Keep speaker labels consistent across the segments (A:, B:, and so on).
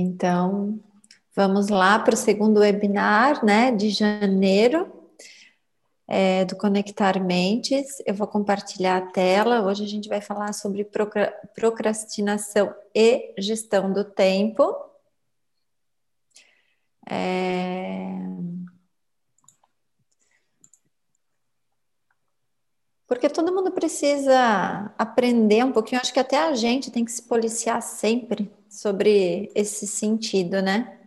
A: Então, vamos lá para o segundo webinar, né, de janeiro, é, do Conectar Mentes. Eu vou compartilhar a tela. Hoje a gente vai falar sobre procrastinação e gestão do tempo. É... Porque todo mundo precisa aprender um pouquinho. Acho que até a gente tem que se policiar sempre sobre esse sentido, né?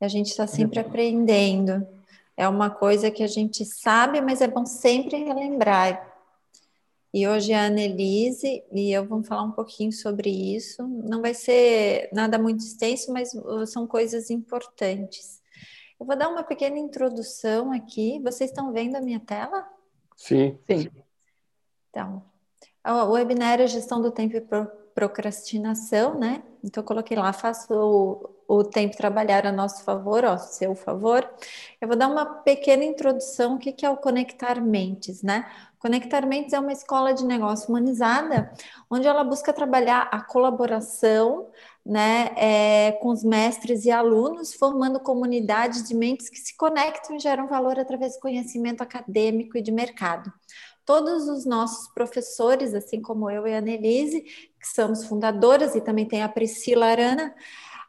A: A gente está sempre aprendendo. É uma coisa que a gente sabe, mas é bom sempre relembrar. E hoje a Annelise e eu vamos falar um pouquinho sobre isso. Não vai ser nada muito extenso, mas uh, são coisas importantes. Eu vou dar uma pequena introdução aqui. Vocês estão vendo a minha tela?
B: Sim. Sim.
A: Então, o webinar é gestão do tempo e procrastinação, né? Então, eu coloquei lá, faço o, o tempo trabalhar a nosso favor, ó, seu favor. Eu vou dar uma pequena introdução, o que, que é o Conectar Mentes, né? Conectar Mentes é uma escola de negócio humanizada, onde ela busca trabalhar a colaboração, né, é, com os mestres e alunos, formando comunidades de mentes que se conectam e geram valor através do conhecimento acadêmico e de mercado todos os nossos professores, assim como eu e a Nelise, que somos fundadoras, e também tem a Priscila Arana,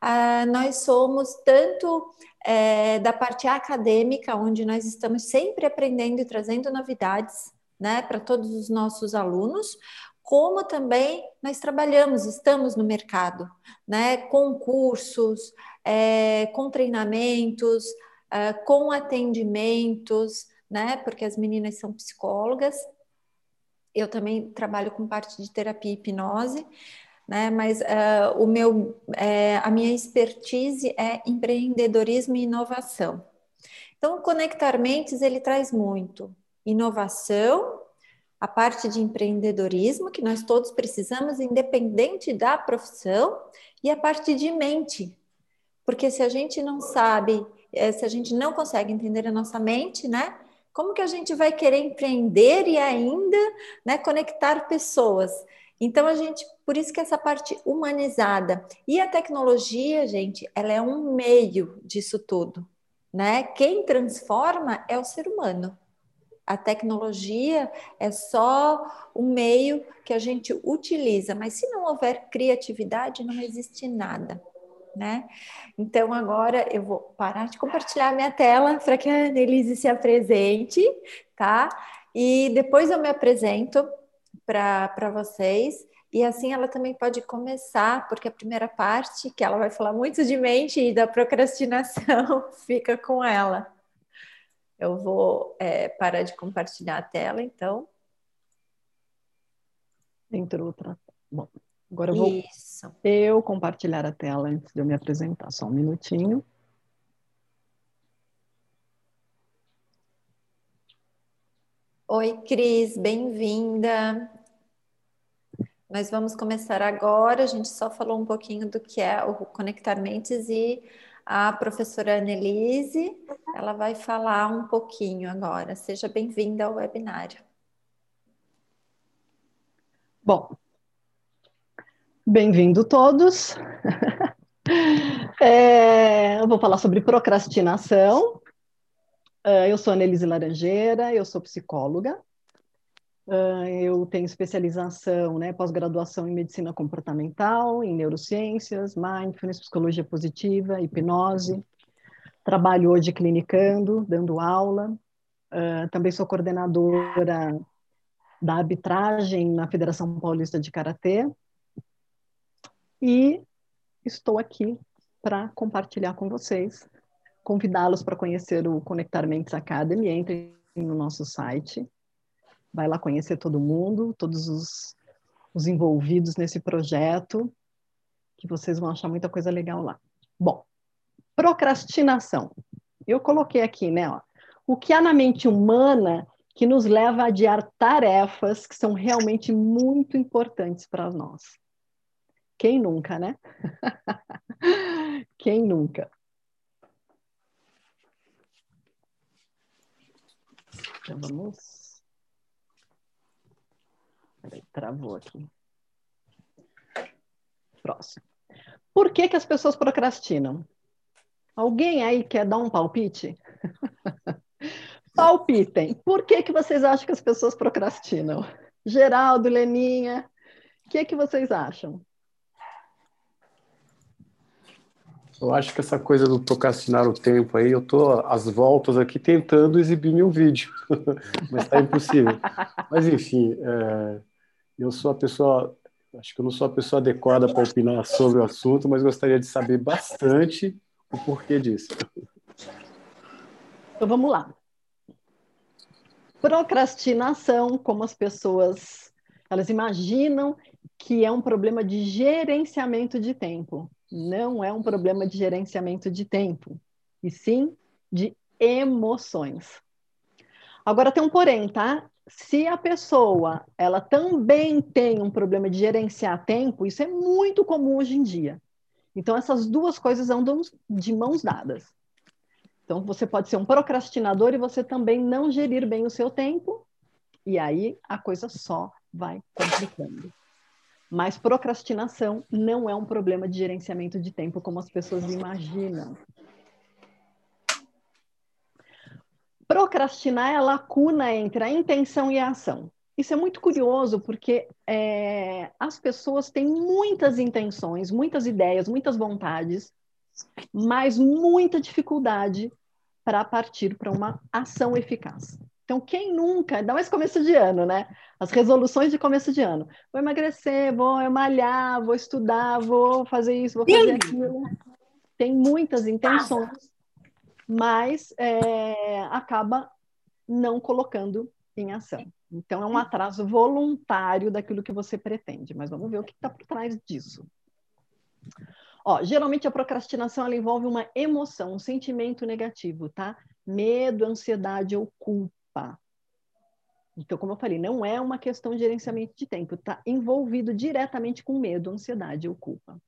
A: ah, nós somos tanto é, da parte acadêmica, onde nós estamos sempre aprendendo e trazendo novidades né, para todos os nossos alunos, como também nós trabalhamos, estamos no mercado, né, com cursos, é, com treinamentos, é, com atendimentos, né? Porque as meninas são psicólogas. Eu também trabalho com parte de terapia e hipnose, né? Mas uh, o meu, é, a minha expertise é empreendedorismo e inovação. Então, o Conectar Mentes ele traz muito inovação, a parte de empreendedorismo que nós todos precisamos, independente da profissão, e a parte de mente, porque se a gente não sabe, eh, se a gente não consegue entender a nossa mente, né? Como que a gente vai querer empreender e ainda né, conectar pessoas? Então a gente, por isso que essa parte humanizada e a tecnologia, gente, ela é um meio disso tudo, né? Quem transforma é o ser humano. A tecnologia é só um meio que a gente utiliza, mas se não houver criatividade, não existe nada né? Então agora eu vou parar de compartilhar minha tela para que a Annelise se apresente, tá? E depois eu me apresento para vocês. E assim ela também pode começar, porque a primeira parte, que ela vai falar muito de mente e da procrastinação, fica com ela. Eu vou é, parar de compartilhar a tela, então.
B: Entrou outra. Bom. Agora eu vou Isso. eu compartilhar a tela antes de eu me apresentar, só um minutinho.
A: Oi, Cris, bem-vinda. Nós vamos começar agora. A gente só falou um pouquinho do que é o Conectar Mentes e a professora Annelise, ela vai falar um pouquinho agora. Seja bem-vinda ao webinário.
B: Bom, Bem-vindo todos. é, eu vou falar sobre procrastinação. Uh, eu sou Annelise Laranjeira, eu sou psicóloga. Uh, eu tenho especialização, né, pós-graduação em medicina comportamental, em neurociências, mindfulness, psicologia positiva, hipnose. Trabalho hoje clinicando, dando aula. Uh, também sou coordenadora da arbitragem na Federação Paulista de Karatê e estou aqui para compartilhar com vocês, convidá-los para conhecer o Conectar Mentes Academy. Entrem no nosso site, vai lá conhecer todo mundo, todos os, os envolvidos nesse projeto, que vocês vão achar muita coisa legal lá. Bom, procrastinação. Eu coloquei aqui, né? Ó, o que há na mente humana que nos leva a adiar tarefas que são realmente muito importantes para nós. Quem nunca, né? Quem nunca? Então vamos. Peraí, travou aqui. Próximo. Por que, que as pessoas procrastinam? Alguém aí quer dar um palpite? Palpitem. Por que, que vocês acham que as pessoas procrastinam? Geraldo, Leninha, o que, que vocês acham?
C: Eu acho que essa coisa do procrastinar o tempo aí, eu tô às voltas aqui tentando exibir meu vídeo, mas está impossível. Mas enfim, é, eu sou a pessoa, acho que eu não sou a pessoa adequada para opinar sobre o assunto, mas gostaria de saber bastante o porquê disso.
B: Então vamos lá. Procrastinação, como as pessoas elas imaginam que é um problema de gerenciamento de tempo não é um problema de gerenciamento de tempo, e sim de emoções. Agora tem um porém, tá? Se a pessoa ela também tem um problema de gerenciar tempo, isso é muito comum hoje em dia. Então essas duas coisas andam de mãos dadas. Então você pode ser um procrastinador e você também não gerir bem o seu tempo, e aí a coisa só vai complicando. Mas procrastinação não é um problema de gerenciamento de tempo como as pessoas imaginam. Procrastinar é a lacuna entre a intenção e a ação. Isso é muito curioso porque é, as pessoas têm muitas intenções, muitas ideias, muitas vontades, mas muita dificuldade para partir para uma ação eficaz. Então, quem nunca, ainda mais começo de ano, né? As resoluções de começo de ano. Vou emagrecer, vou malhar, vou estudar, vou fazer isso, vou fazer aquilo. Tem muitas intenções, mas é, acaba não colocando em ação. Então, é um atraso voluntário daquilo que você pretende. Mas vamos ver o que está por trás disso. Ó, geralmente a procrastinação envolve uma emoção, um sentimento negativo, tá? Medo, ansiedade ou culpa então, como eu falei, não é uma questão de gerenciamento de tempo, está envolvido diretamente com medo, ansiedade ou culpa.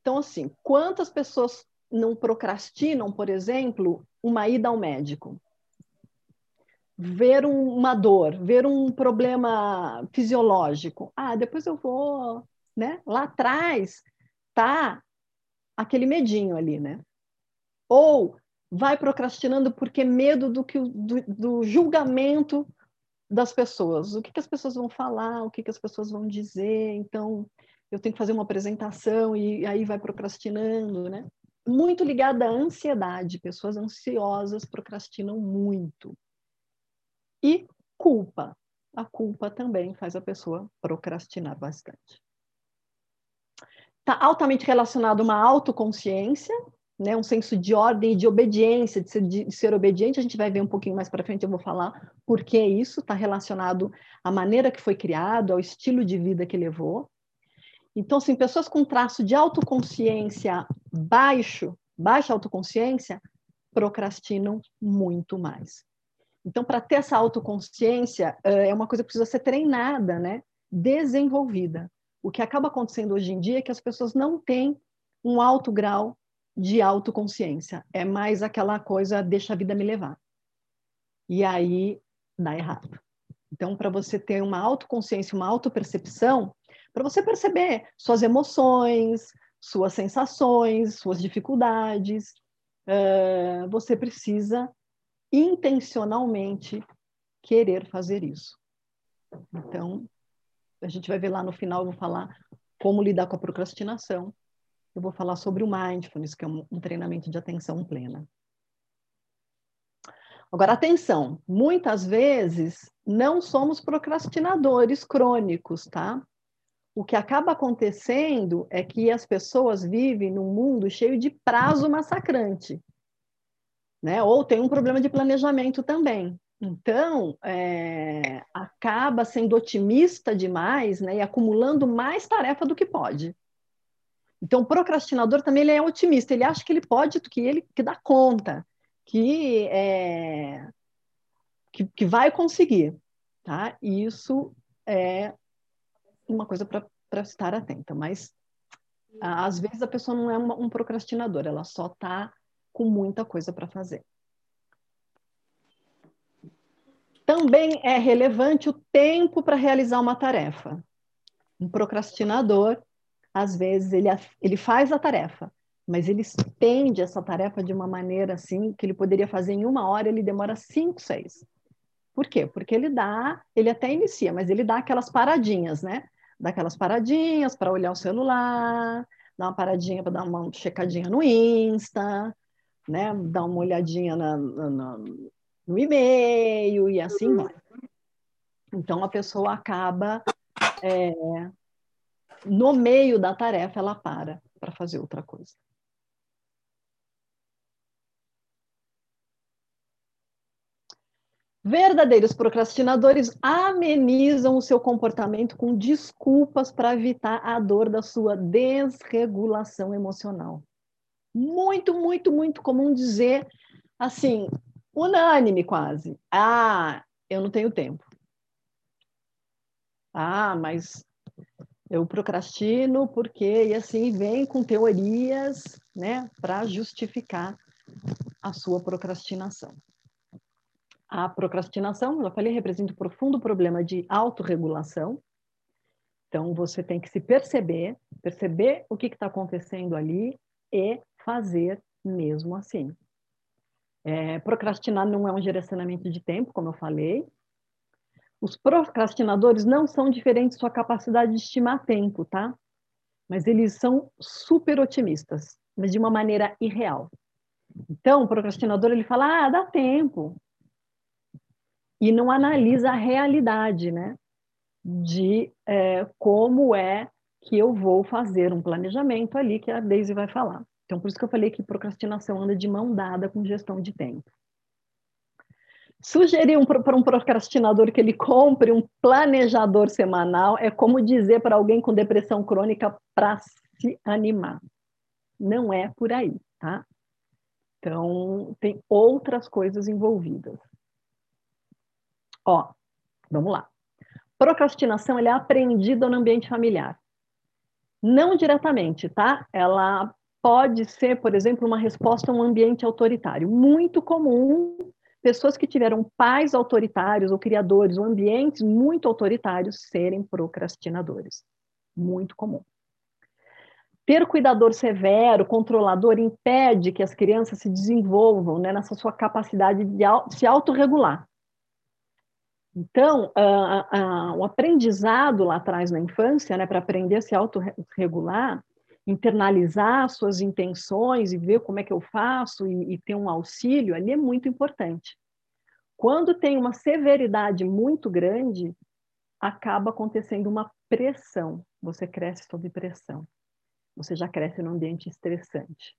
B: Então, assim, quantas pessoas não procrastinam, por exemplo, uma ida ao médico? Ver um, uma dor, ver um problema fisiológico. Ah, depois eu vou, né? Lá atrás tá aquele medinho ali, né? Ou vai procrastinando porque medo do, que, do, do julgamento das pessoas. O que, que as pessoas vão falar, o que, que as pessoas vão dizer. Então, eu tenho que fazer uma apresentação e aí vai procrastinando, né? Muito ligada à ansiedade. Pessoas ansiosas procrastinam muito. E culpa. A culpa também faz a pessoa procrastinar bastante. Está altamente relacionado a uma autoconsciência, né, um senso de ordem e de obediência, de ser, de ser obediente, a gente vai ver um pouquinho mais para frente, eu vou falar por que isso está relacionado à maneira que foi criado, ao estilo de vida que levou. Então, assim, pessoas com traço de autoconsciência baixo, baixa autoconsciência, procrastinam muito mais. Então, para ter essa autoconsciência, é uma coisa que precisa ser treinada, né? desenvolvida. O que acaba acontecendo hoje em dia é que as pessoas não têm um alto grau de autoconsciência. É mais aquela coisa, deixa a vida me levar. E aí dá errado. Então, para você ter uma autoconsciência, uma autopercepção, para você perceber suas emoções, suas sensações, suas dificuldades, uh, você precisa intencionalmente querer fazer isso. Então, a gente vai ver lá no final, eu vou falar como lidar com a procrastinação, eu vou falar sobre o mindfulness, que é um, treinamento de atenção plena. Agora, atenção, muitas vezes não somos procrastinadores crônicos, tá? O que acaba acontecendo é que as pessoas vivem num mundo cheio de prazo massacrante, né? Ou tem um problema de planejamento também. Então, é, acaba sendo otimista demais, né? E acumulando mais tarefa do que pode. Então, o procrastinador também ele é otimista, ele acha que ele pode, que ele que dá conta, que, é, que, que vai conseguir. Tá? E isso é uma coisa para estar atenta, mas às vezes a pessoa não é uma, um procrastinador, ela só está com muita coisa para fazer. Também é relevante o tempo para realizar uma tarefa. Um procrastinador às vezes, ele, ele faz a tarefa, mas ele estende essa tarefa de uma maneira assim que ele poderia fazer em uma hora, ele demora cinco, seis. Por quê? Porque ele dá, ele até inicia, mas ele dá aquelas paradinhas, né? Dá aquelas paradinhas para olhar o celular, dá uma paradinha para dar uma checadinha no Insta, né? Dar uma olhadinha na, na, no e-mail e assim vai. Então a pessoa acaba é, no meio da tarefa ela para para fazer outra coisa. Verdadeiros procrastinadores amenizam o seu comportamento com desculpas para evitar a dor da sua desregulação emocional. Muito, muito, muito comum dizer assim, unânime quase. Ah, eu não tenho tempo. Ah, mas eu procrastino porque e assim vem com teorias, né, para justificar a sua procrastinação. A procrastinação, já falei, representa um profundo problema de autorregulação. Então, você tem que se perceber, perceber o que está acontecendo ali e fazer mesmo assim. É, procrastinar não é um direcionamento de tempo, como eu falei. Os procrastinadores não são diferentes de sua capacidade de estimar tempo, tá? Mas eles são super otimistas, mas de uma maneira irreal. Então, o procrastinador ele fala: "Ah, dá tempo". E não analisa a realidade, né? De é, como é que eu vou fazer um planejamento ali que a Daisy vai falar. Então, por isso que eu falei que procrastinação anda de mão dada com gestão de tempo. Sugerir um, para um procrastinador que ele compre um planejador semanal é como dizer para alguém com depressão crônica para se animar. Não é por aí, tá? Então, tem outras coisas envolvidas. Ó, vamos lá. Procrastinação é aprendida no ambiente familiar. Não diretamente, tá? Ela pode ser, por exemplo, uma resposta a um ambiente autoritário. Muito comum pessoas que tiveram pais autoritários ou criadores ou ambientes muito autoritários serem procrastinadores. Muito comum. Ter cuidador severo, controlador, impede que as crianças se desenvolvam né, nessa sua capacidade de se autorregular. Então, o aprendizado lá atrás na infância, né, para aprender a se autorregular, internalizar suas intenções e ver como é que eu faço e, e ter um auxílio, ali é muito importante. Quando tem uma severidade muito grande, acaba acontecendo uma pressão. Você cresce sob pressão. Você já cresce num ambiente estressante.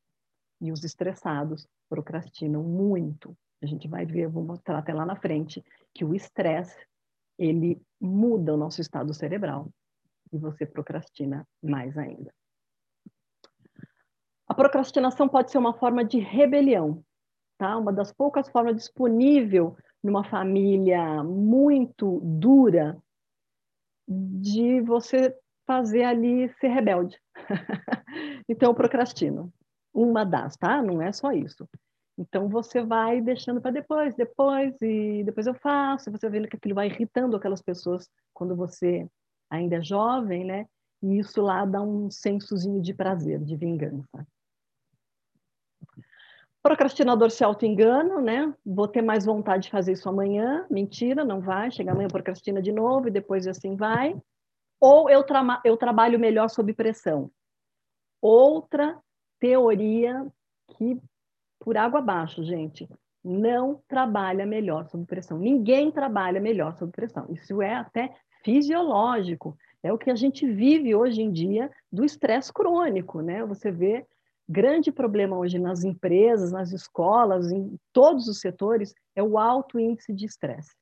B: E os estressados procrastinam muito. A gente vai ver, vou mostrar até lá na frente, que o estresse, ele muda o nosso estado cerebral. E você procrastina mais ainda. A procrastinação pode ser uma forma de rebelião, tá? Uma das poucas formas disponível numa família muito dura de você fazer ali ser rebelde. então, eu procrastino. Uma das, tá? Não é só isso. Então, você vai deixando para depois, depois, e depois eu faço, você vê que aquilo vai irritando aquelas pessoas quando você ainda é jovem, né? E isso lá dá um sensozinho de prazer, de vingança. Procrastinador se auto-engana, né? Vou ter mais vontade de fazer isso amanhã. Mentira, não vai. Chega amanhã, procrastina de novo e depois assim vai. Ou eu, tra eu trabalho melhor sob pressão. Outra teoria que, por água abaixo, gente, não trabalha melhor sob pressão. Ninguém trabalha melhor sob pressão. Isso é até fisiológico. É o que a gente vive hoje em dia do estresse crônico, né? Você vê grande problema hoje nas empresas, nas escolas, em todos os setores, é o alto índice de estresse.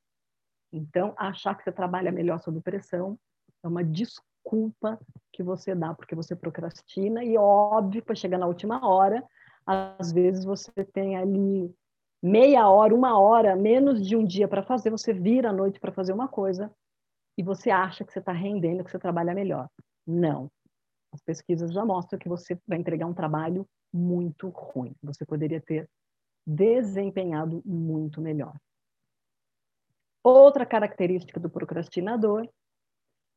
B: Então, achar que você trabalha melhor sob pressão é uma desculpa que você dá, porque você procrastina, e óbvio, para chegar na última hora, às vezes você tem ali meia hora, uma hora, menos de um dia para fazer, você vira à noite para fazer uma coisa e você acha que você está rendendo, que você trabalha melhor. Não. As pesquisas já mostram que você vai entregar um trabalho muito ruim. Você poderia ter desempenhado muito melhor. Outra característica do procrastinador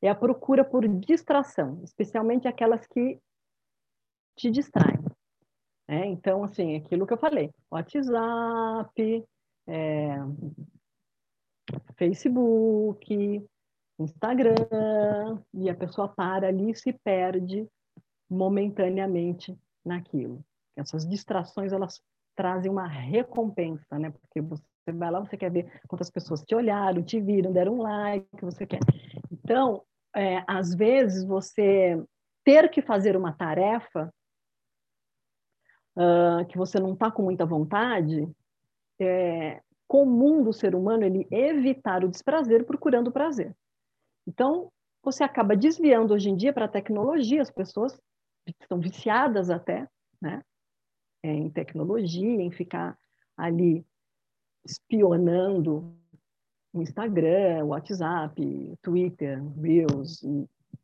B: é a procura por distração, especialmente aquelas que te distraem. É, então, assim, aquilo que eu falei, WhatsApp, é, Facebook, Instagram, e a pessoa para ali e se perde momentaneamente naquilo. Essas distrações, elas trazem uma recompensa, né? Porque você vai lá, você quer ver quantas pessoas te olharam, te viram, deram um like, você quer. Então, é, às vezes, você ter que fazer uma tarefa uh, que você não está com muita vontade, é comum do ser humano ele evitar o desprazer procurando o prazer. Então, você acaba desviando hoje em dia para a tecnologia, as pessoas estão viciadas até, né? É, em tecnologia, em ficar ali espionando o Instagram, WhatsApp, Twitter, Reels,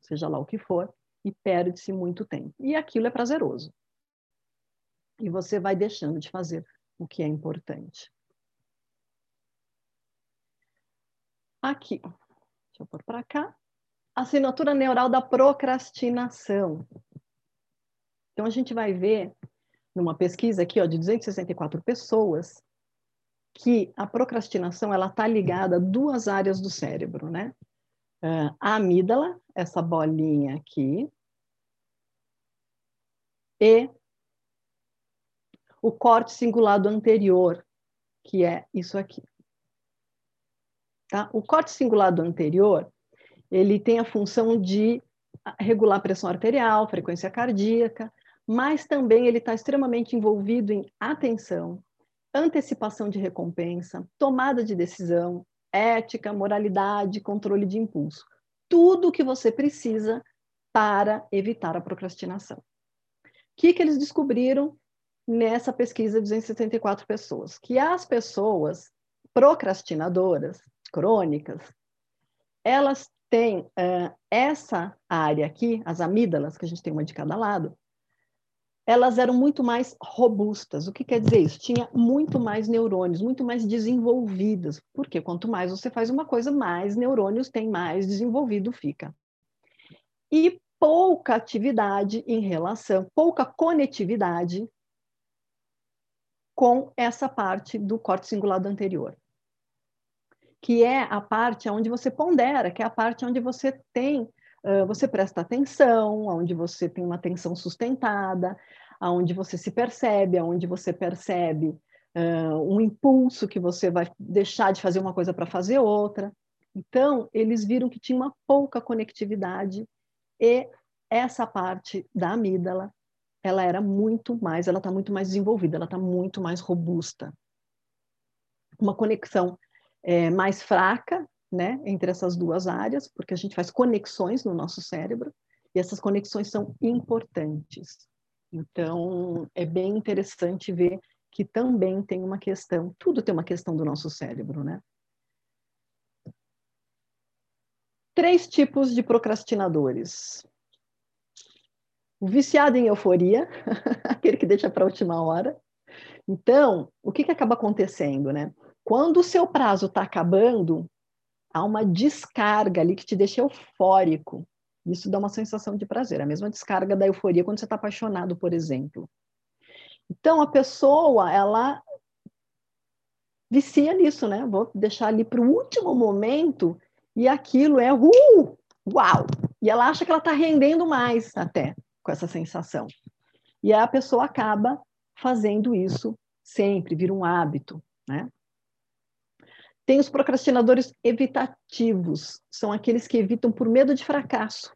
B: seja lá o que for, e perde-se muito tempo. E aquilo é prazeroso. E você vai deixando de fazer o que é importante. Aqui, deixa eu pôr para cá. Assinatura neural da procrastinação. Então, a gente vai ver numa pesquisa aqui ó, de 264 pessoas que a procrastinação ela está ligada a duas áreas do cérebro, né? Uh, a amígdala, essa bolinha aqui, e o corte cingulado anterior, que é isso aqui. Tá? O corte cingulado anterior, ele tem a função de regular a pressão arterial, frequência cardíaca, mas também ele está extremamente envolvido em atenção, antecipação de recompensa, tomada de decisão, ética, moralidade, controle de impulso. Tudo o que você precisa para evitar a procrastinação. O que, que eles descobriram nessa pesquisa de 274 pessoas? Que as pessoas procrastinadoras, crônicas, elas têm uh, essa área aqui, as amígdalas, que a gente tem uma de cada lado, elas eram muito mais robustas. O que quer dizer isso? Tinha muito mais neurônios, muito mais desenvolvidas, porque quanto mais você faz uma coisa, mais neurônios tem, mais desenvolvido fica. E pouca atividade em relação, pouca conectividade com essa parte do corte cingulado anterior, que é a parte onde você pondera, que é a parte onde você tem você presta atenção, onde você tem uma atenção sustentada, aonde você se percebe, aonde você percebe uh, um impulso que você vai deixar de fazer uma coisa para fazer outra. Então, eles viram que tinha uma pouca conectividade e essa parte da amígdala, ela era muito mais, ela está muito mais desenvolvida, ela está muito mais robusta. Uma conexão é, mais fraca né, entre essas duas áreas, porque a gente faz conexões no nosso cérebro, e essas conexões são importantes. Então, é bem interessante ver que também tem uma questão, tudo tem uma questão do nosso cérebro, né? Três tipos de procrastinadores. O viciado em euforia, aquele que deixa para a última hora. Então, o que, que acaba acontecendo, né? Quando o seu prazo está acabando, há uma descarga ali que te deixa eufórico. Isso dá uma sensação de prazer, a mesma descarga da euforia quando você está apaixonado, por exemplo. Então, a pessoa, ela vicia nisso, né? Vou deixar ali para o último momento e aquilo é uh, uau! E ela acha que ela está rendendo mais até com essa sensação. E a pessoa acaba fazendo isso sempre, vira um hábito, né? Tem os procrastinadores evitativos, são aqueles que evitam por medo de fracasso.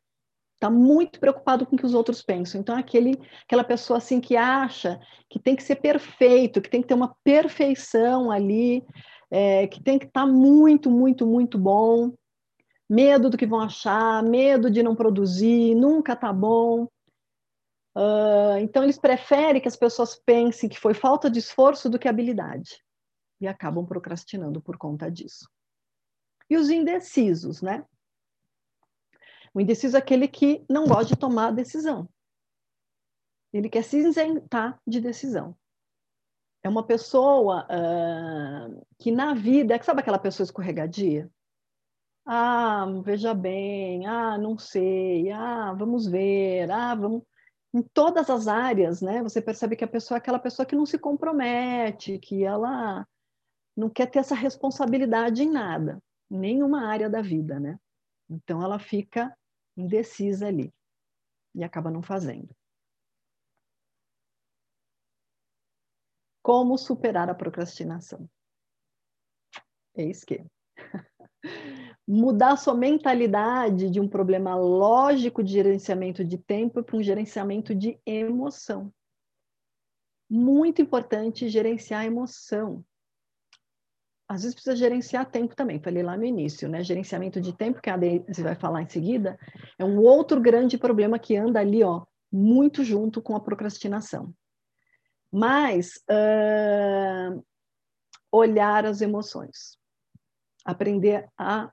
B: Está muito preocupado com o que os outros pensam. Então, aquele, aquela pessoa assim que acha que tem que ser perfeito, que tem que ter uma perfeição ali, é, que tem que estar tá muito, muito, muito bom. Medo do que vão achar, medo de não produzir, nunca tá bom. Uh, então, eles preferem que as pessoas pensem que foi falta de esforço do que habilidade e acabam procrastinando por conta disso. E os indecisos, né? O indeciso é aquele que não gosta de tomar decisão. Ele quer se isentar de decisão. É uma pessoa uh, que na vida, sabe aquela pessoa escorregadia? Ah, veja bem, ah, não sei, ah, vamos ver, ah, vamos. Em todas as áreas, né? Você percebe que a pessoa é aquela pessoa que não se compromete, que ela não quer ter essa responsabilidade em nada, em nenhuma área da vida, né? Então ela fica indecisa ali e acaba não fazendo. Como superar a procrastinação? Eis que mudar sua mentalidade de um problema lógico de gerenciamento de tempo para um gerenciamento de emoção. Muito importante gerenciar a emoção. Às vezes precisa gerenciar tempo também, falei lá no início, né? Gerenciamento de tempo, que a Deise vai falar em seguida, é um outro grande problema que anda ali, ó, muito junto com a procrastinação. Mas uh, olhar as emoções, aprender a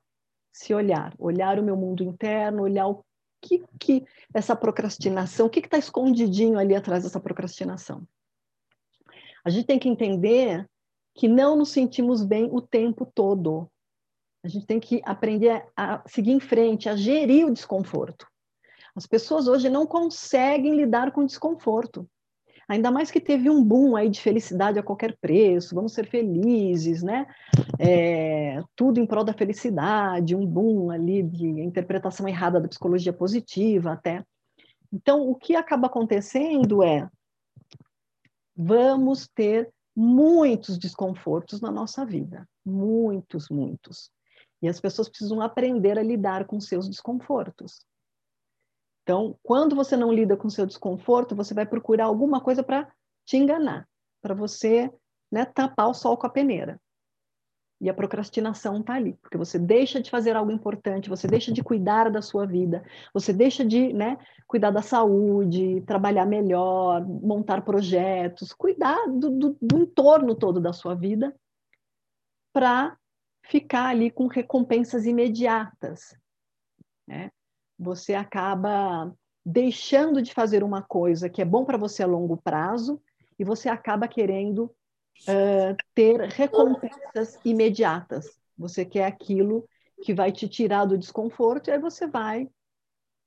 B: se olhar, olhar o meu mundo interno, olhar o que, que essa procrastinação, o que está escondidinho ali atrás dessa procrastinação. A gente tem que entender que não nos sentimos bem o tempo todo. A gente tem que aprender a seguir em frente, a gerir o desconforto. As pessoas hoje não conseguem lidar com desconforto. Ainda mais que teve um boom aí de felicidade a qualquer preço, vamos ser felizes, né? É, tudo em prol da felicidade, um boom ali de interpretação errada da psicologia positiva até. Então, o que acaba acontecendo é vamos ter muitos desconfortos na nossa vida, muitos, muitos. E as pessoas precisam aprender a lidar com seus desconfortos. Então, quando você não lida com seu desconforto, você vai procurar alguma coisa para te enganar, para você né, tapar o sol com a peneira. E a procrastinação está ali, porque você deixa de fazer algo importante, você deixa de cuidar da sua vida, você deixa de né, cuidar da saúde, trabalhar melhor, montar projetos, cuidar do, do, do entorno todo da sua vida, para ficar ali com recompensas imediatas. Né? você acaba deixando de fazer uma coisa que é bom para você a longo prazo e você acaba querendo uh, ter recompensas imediatas. Você quer aquilo que vai te tirar do desconforto e aí você vai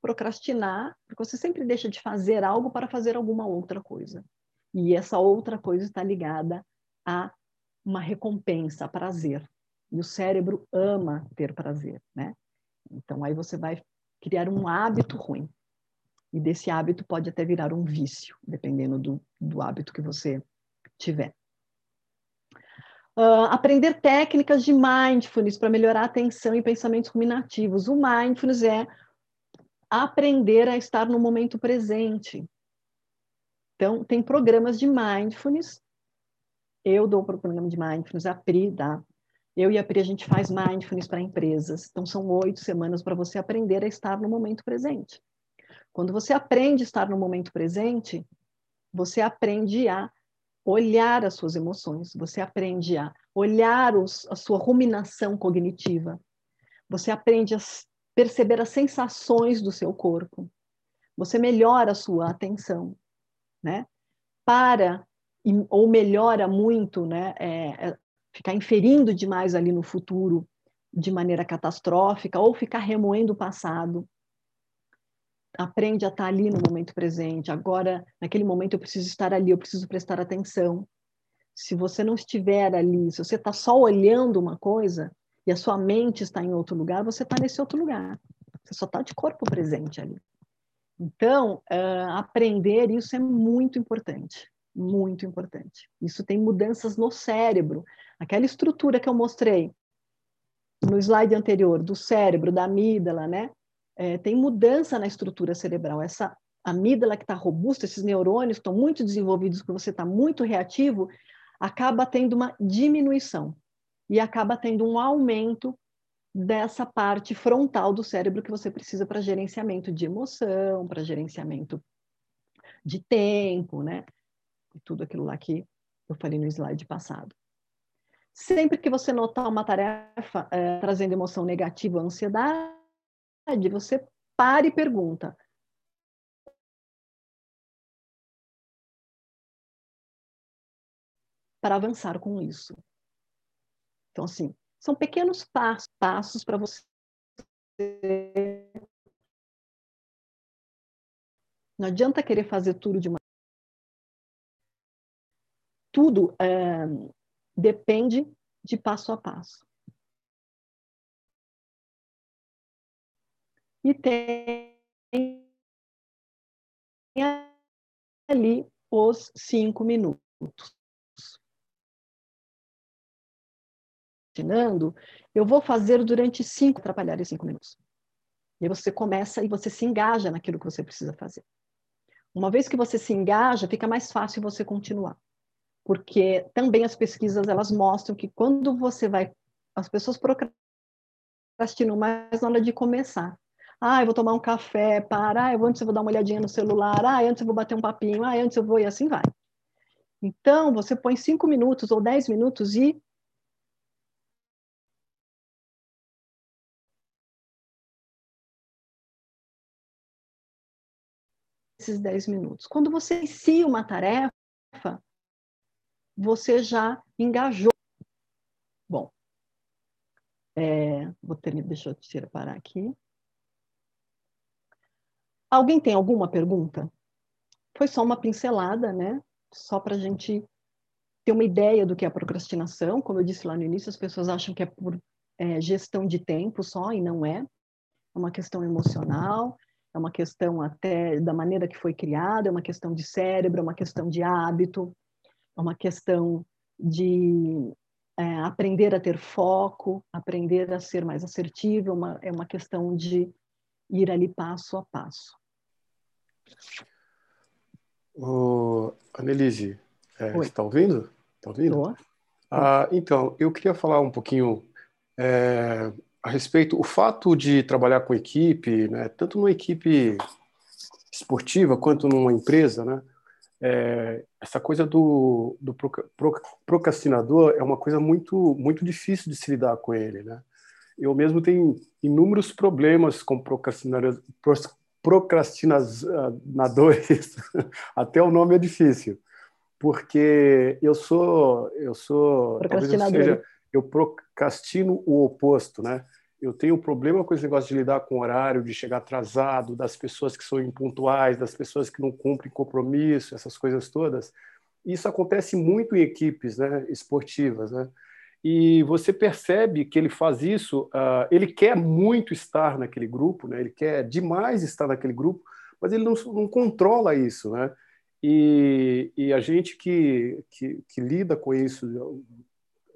B: procrastinar, porque você sempre deixa de fazer algo para fazer alguma outra coisa. E essa outra coisa está ligada a uma recompensa, a prazer. E o cérebro ama ter prazer, né? Então aí você vai criar um hábito ruim. E desse hábito pode até virar um vício, dependendo do, do hábito que você tiver. Uh, aprender técnicas de mindfulness para melhorar a atenção e pensamentos ruminativos. O mindfulness é aprender a estar no momento presente. Então, tem programas de mindfulness. Eu dou o programa de mindfulness, a Pri dá eu e a Pri, a gente faz mindfulness para empresas. Então, são oito semanas para você aprender a estar no momento presente. Quando você aprende a estar no momento presente, você aprende a olhar as suas emoções, você aprende a olhar os, a sua ruminação cognitiva, você aprende a perceber as sensações do seu corpo, você melhora a sua atenção, né? Para ou melhora muito, né? É, é ficar inferindo demais ali no futuro de maneira catastrófica ou ficar remoendo o passado. Aprende a estar ali no momento presente. Agora, naquele momento, eu preciso estar ali, eu preciso prestar atenção. Se você não estiver ali, se você está só olhando uma coisa e a sua mente está em outro lugar, você está nesse outro lugar. Você só está de corpo presente ali. Então, uh, aprender isso é muito importante muito importante. Isso tem mudanças no cérebro. Aquela estrutura que eu mostrei no slide anterior do cérebro, da amígdala, né? É, tem mudança na estrutura cerebral. Essa amígdala que está robusta, esses neurônios estão muito desenvolvidos, que você está muito reativo, acaba tendo uma diminuição e acaba tendo um aumento dessa parte frontal do cérebro que você precisa para gerenciamento de emoção, para gerenciamento de tempo, né? e tudo aquilo lá que eu falei no slide passado. Sempre que você notar uma tarefa é, trazendo emoção negativa, ansiedade, você para e pergunta: para avançar com isso. Então, assim, são pequenos passos, passos para você Não adianta querer fazer tudo de uma. Tudo é, depende de passo a passo. E tem ali os cinco minutos. Eu vou fazer durante cinco, atrapalhar em cinco minutos. E você começa e você se engaja naquilo que você precisa fazer. Uma vez que você se engaja, fica mais fácil você continuar. Porque também as pesquisas elas mostram que quando você vai as pessoas procrastinam mais na hora de começar. Ah, eu vou tomar um café, para, ah, antes eu vou dar uma olhadinha no celular, ah, antes eu vou bater um papinho, ah, antes eu vou e assim vai. Então, você põe cinco minutos ou dez minutos e esses 10 minutos. Quando você inicia uma tarefa, você já engajou. Bom, é, vou ter, deixa eu tirar parar aqui. Alguém tem alguma pergunta? Foi só uma pincelada, né? Só para a gente ter uma ideia do que é a procrastinação. Como eu disse lá no início, as pessoas acham que é por é, gestão de tempo só, e não é. É uma questão emocional, é uma questão até da maneira que foi criada, é uma questão de cérebro, é uma questão de hábito, é uma questão de é, aprender a ter foco, aprender a ser mais assertivo, é uma, é uma questão de ir ali passo a passo.
C: Ô, Annelise, é, está ouvindo? Está ouvindo? Ah, então, eu queria falar um pouquinho é, a respeito, o fato de trabalhar com equipe, né, tanto numa equipe esportiva quanto numa empresa, né, é, essa coisa do, do procrastinador é uma coisa muito, muito difícil de se lidar com ele. Né? Eu mesmo tenho inúmeros problemas com procrastinadores, procrastinadores, até o nome é difícil, porque eu sou, eu sou, talvez eu seja, eu procrastino o oposto, né? Eu tenho um problema com esse negócio de lidar com horário, de chegar atrasado, das pessoas que são impontuais, das pessoas que não cumprem compromisso, essas coisas todas. Isso acontece muito em equipes né, esportivas, né? E você percebe que ele faz isso, uh, ele quer muito estar naquele grupo, né? ele quer demais estar naquele grupo, mas ele não, não controla isso. Né? E, e a gente que, que, que, lida com isso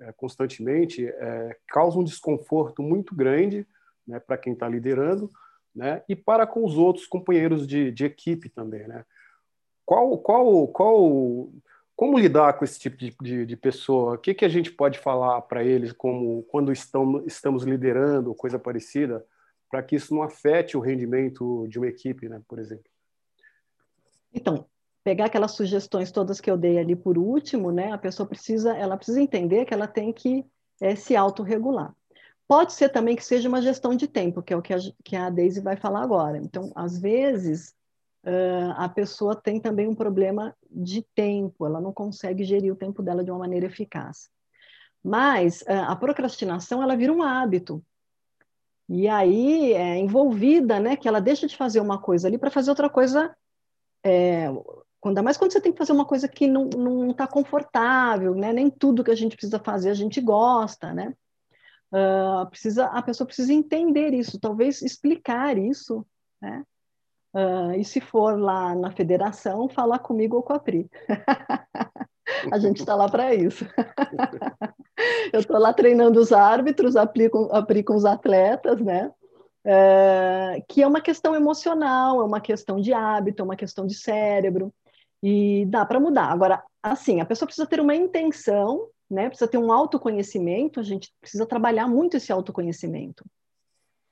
C: é, constantemente é, causa um desconforto muito grande né, para quem está liderando né, e para com os outros companheiros de, de equipe também. Né? Qual, qual, qual, como lidar com esse tipo de, de, de pessoa? O que, que a gente pode falar para eles como quando estão, estamos liderando, coisa parecida, para que isso não afete o rendimento de uma equipe, né, por exemplo?
B: Então, pegar aquelas sugestões todas que eu dei ali por último, né? A pessoa precisa, ela precisa entender que ela tem que é, se autorregular. Pode ser também que seja uma gestão de tempo, que é o que a, que a Daisy vai falar agora. Então, às vezes, uh, a pessoa tem também um problema de tempo, ela não consegue gerir o tempo dela de uma maneira eficaz. Mas uh, a procrastinação, ela vira um hábito. E aí, é envolvida, né, que ela deixa de fazer uma coisa ali para fazer outra coisa é, Ainda mais quando você tem que fazer uma coisa que não está confortável, né? Nem tudo que a gente precisa fazer a gente gosta, né? Uh, precisa, a pessoa precisa entender isso, talvez explicar isso, né? Uh, e se for lá na federação, falar comigo ou com a Pri. a gente está lá para isso. Eu estou lá treinando os árbitros, aplico, aplico os atletas, né? Uh, que é uma questão emocional, é uma questão de hábito, é uma questão de cérebro. E dá para mudar. Agora, assim, a pessoa precisa ter uma intenção, né? Precisa ter um autoconhecimento, a gente precisa trabalhar muito esse autoconhecimento.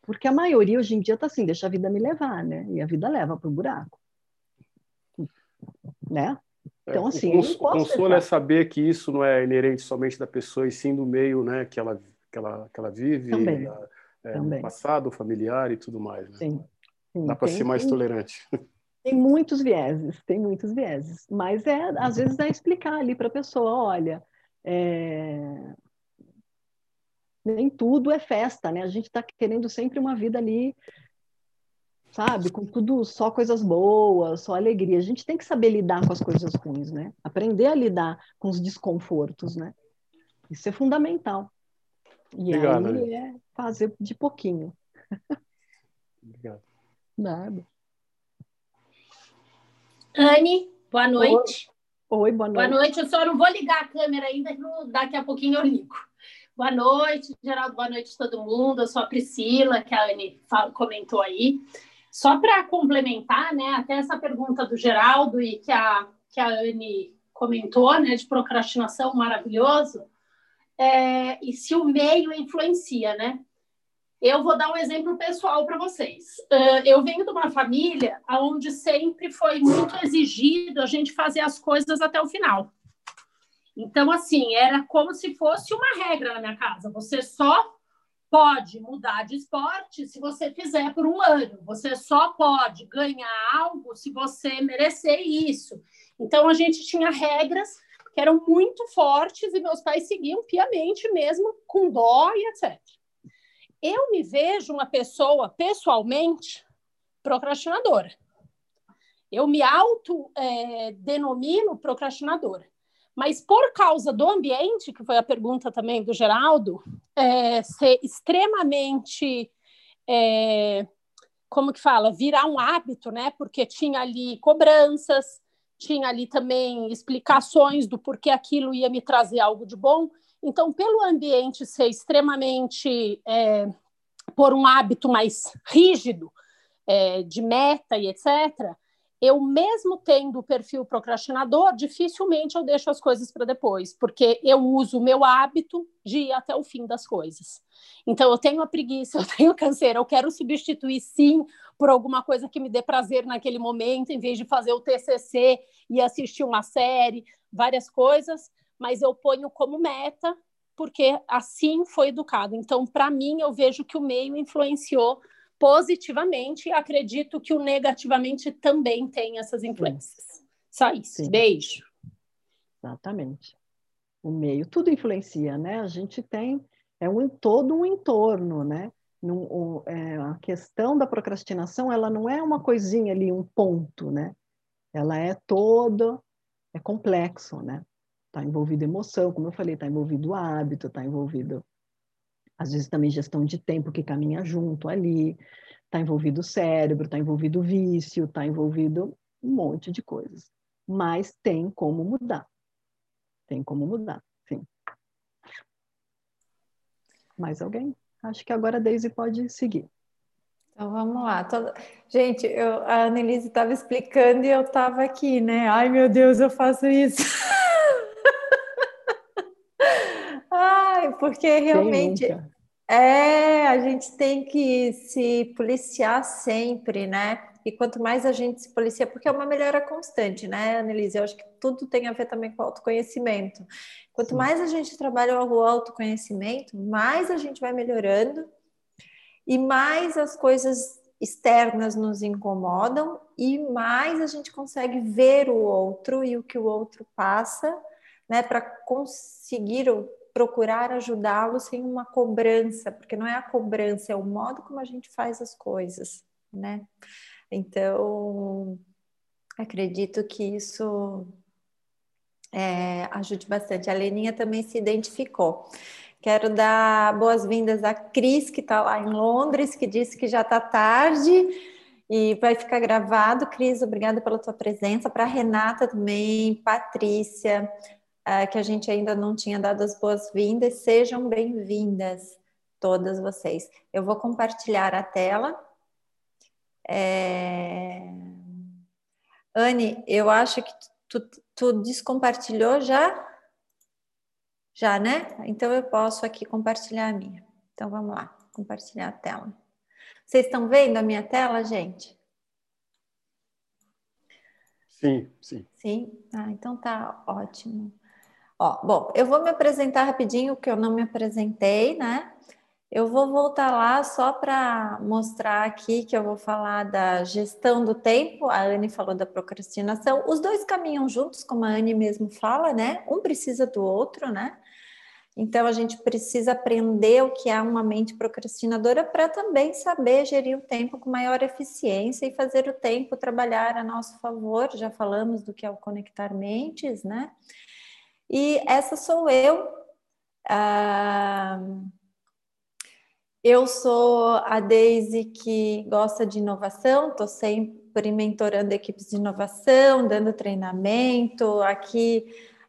B: Porque a maioria hoje em dia está assim, deixa a vida me levar, né? E a vida leva para o buraco. Né?
C: Então, assim. É, o, cons o consolo é saber que isso não é inerente somente da pessoa, e sim do meio né, que, ela, que, ela, que ela vive,
B: Também.
C: Da, é, Também. passado, familiar e tudo mais. Né?
B: Sim. sim.
C: Dá para ser mais tolerante.
B: Tem muitos vieses, tem muitos vieses, mas é às vezes é explicar ali para a pessoa, olha, é... nem tudo é festa, né? A gente está querendo sempre uma vida ali, sabe, com tudo só coisas boas, só alegria. A gente tem que saber lidar com as coisas ruins, né? Aprender a lidar com os desconfortos, né? Isso é fundamental. E Obrigado, aí é fazer de pouquinho.
C: Obrigado.
B: Nada.
D: Anne, boa noite.
B: Oi, boa noite.
D: Boa noite. Eu só não vou ligar a câmera ainda, daqui a pouquinho eu ligo. Boa noite, Geraldo. Boa noite a todo mundo. Eu sou a Priscila, que a Anne comentou aí. Só para complementar, né, até essa pergunta do Geraldo e que a, que a Anne comentou, né, de procrastinação maravilhoso, é, e se o meio influencia, né? Eu vou dar um exemplo pessoal para vocês. Eu venho de uma família onde sempre foi muito exigido a gente fazer as coisas até o final. Então, assim, era como se fosse uma regra na minha casa. Você só pode mudar de esporte se você fizer por um ano. Você só pode ganhar algo se você merecer isso. Então, a gente tinha regras que eram muito fortes e meus pais seguiam piamente mesmo, com dó e etc eu me vejo uma pessoa, pessoalmente, procrastinadora. Eu me auto-denomino é, procrastinadora. Mas por causa do ambiente, que foi a pergunta também do Geraldo, é, ser extremamente. É, como que fala? Virar um hábito, né? Porque tinha ali cobranças, tinha ali também explicações do porquê aquilo ia me trazer algo de bom. Então, pelo ambiente ser extremamente é, por um hábito mais rígido é, de meta e etc., eu mesmo tendo o perfil procrastinador, dificilmente eu deixo as coisas para depois, porque eu uso o meu hábito de ir até o fim das coisas. Então, eu tenho a preguiça, eu tenho câncer, eu quero substituir sim por alguma coisa que me dê prazer naquele momento, em vez de fazer o TCC e assistir uma série, várias coisas, mas eu ponho como meta, porque assim foi educado. Então, para mim, eu vejo que o meio influenciou positivamente acredito que o negativamente também tem essas influências. Só isso. Sim. Beijo.
B: Exatamente. O meio, tudo influencia, né? A gente tem é um todo um entorno, né? Num, é, a questão da procrastinação, ela não é uma coisinha ali, um ponto, né? Ela é todo, é complexo, né? Está envolvido emoção, como eu falei, está envolvido hábito, está envolvido, às vezes, também gestão de tempo que caminha junto ali, está envolvido cérebro, está envolvido vício, está envolvido um monte de coisas. Mas tem como mudar. Tem como mudar, sim. Mais alguém? Acho que agora a Daisy pode seguir.
A: Então vamos lá. Gente, eu, a Annelise estava explicando e eu estava aqui, né? Ai meu Deus, eu faço isso. porque realmente é, a gente tem que se policiar sempre, né? E quanto mais a gente se policia, porque é uma melhora constante, né, Annelise? Eu acho que tudo tem a ver também com o autoconhecimento. Quanto Sim. mais a gente trabalha o autoconhecimento, mais a gente vai melhorando e mais as coisas externas nos incomodam e mais a gente consegue ver o outro e o que o outro passa, né, para conseguir procurar ajudá-lo sem uma cobrança, porque não é a cobrança, é o modo como a gente faz as coisas, né? Então, acredito que isso é, ajude bastante. A Leninha também se identificou. Quero dar boas-vindas à Cris, que está lá em Londres, que disse que já está tarde e vai ficar gravado. Cris, obrigada pela tua presença. Para Renata também, Patrícia, uh, que a gente ainda não tinha dado as boas-vindas. Sejam bem-vindas todas vocês. Eu vou compartilhar a tela. É... Anne, eu acho que tu, tu descompartilhou já? Já, né? Então eu posso aqui compartilhar a minha. Então vamos lá, compartilhar a tela. Vocês estão vendo a minha tela, gente?
C: Sim, sim.
A: Sim? Ah, então tá ótimo. Ó, bom, eu vou me apresentar rapidinho, que eu não me apresentei, né? Eu vou voltar lá só para mostrar aqui que eu vou falar da gestão do tempo. A Anne falou da procrastinação. Os dois caminham juntos, como a Anne mesmo fala, né? Um precisa do outro, né? Então, a gente precisa aprender o que é uma mente procrastinadora para também saber gerir o tempo com maior eficiência e fazer o tempo trabalhar a nosso favor. Já falamos do que é o conectar mentes, né? E essa sou eu. Ah, eu sou a Daisy que gosta de inovação, estou sempre mentorando equipes de inovação, dando treinamento. Aqui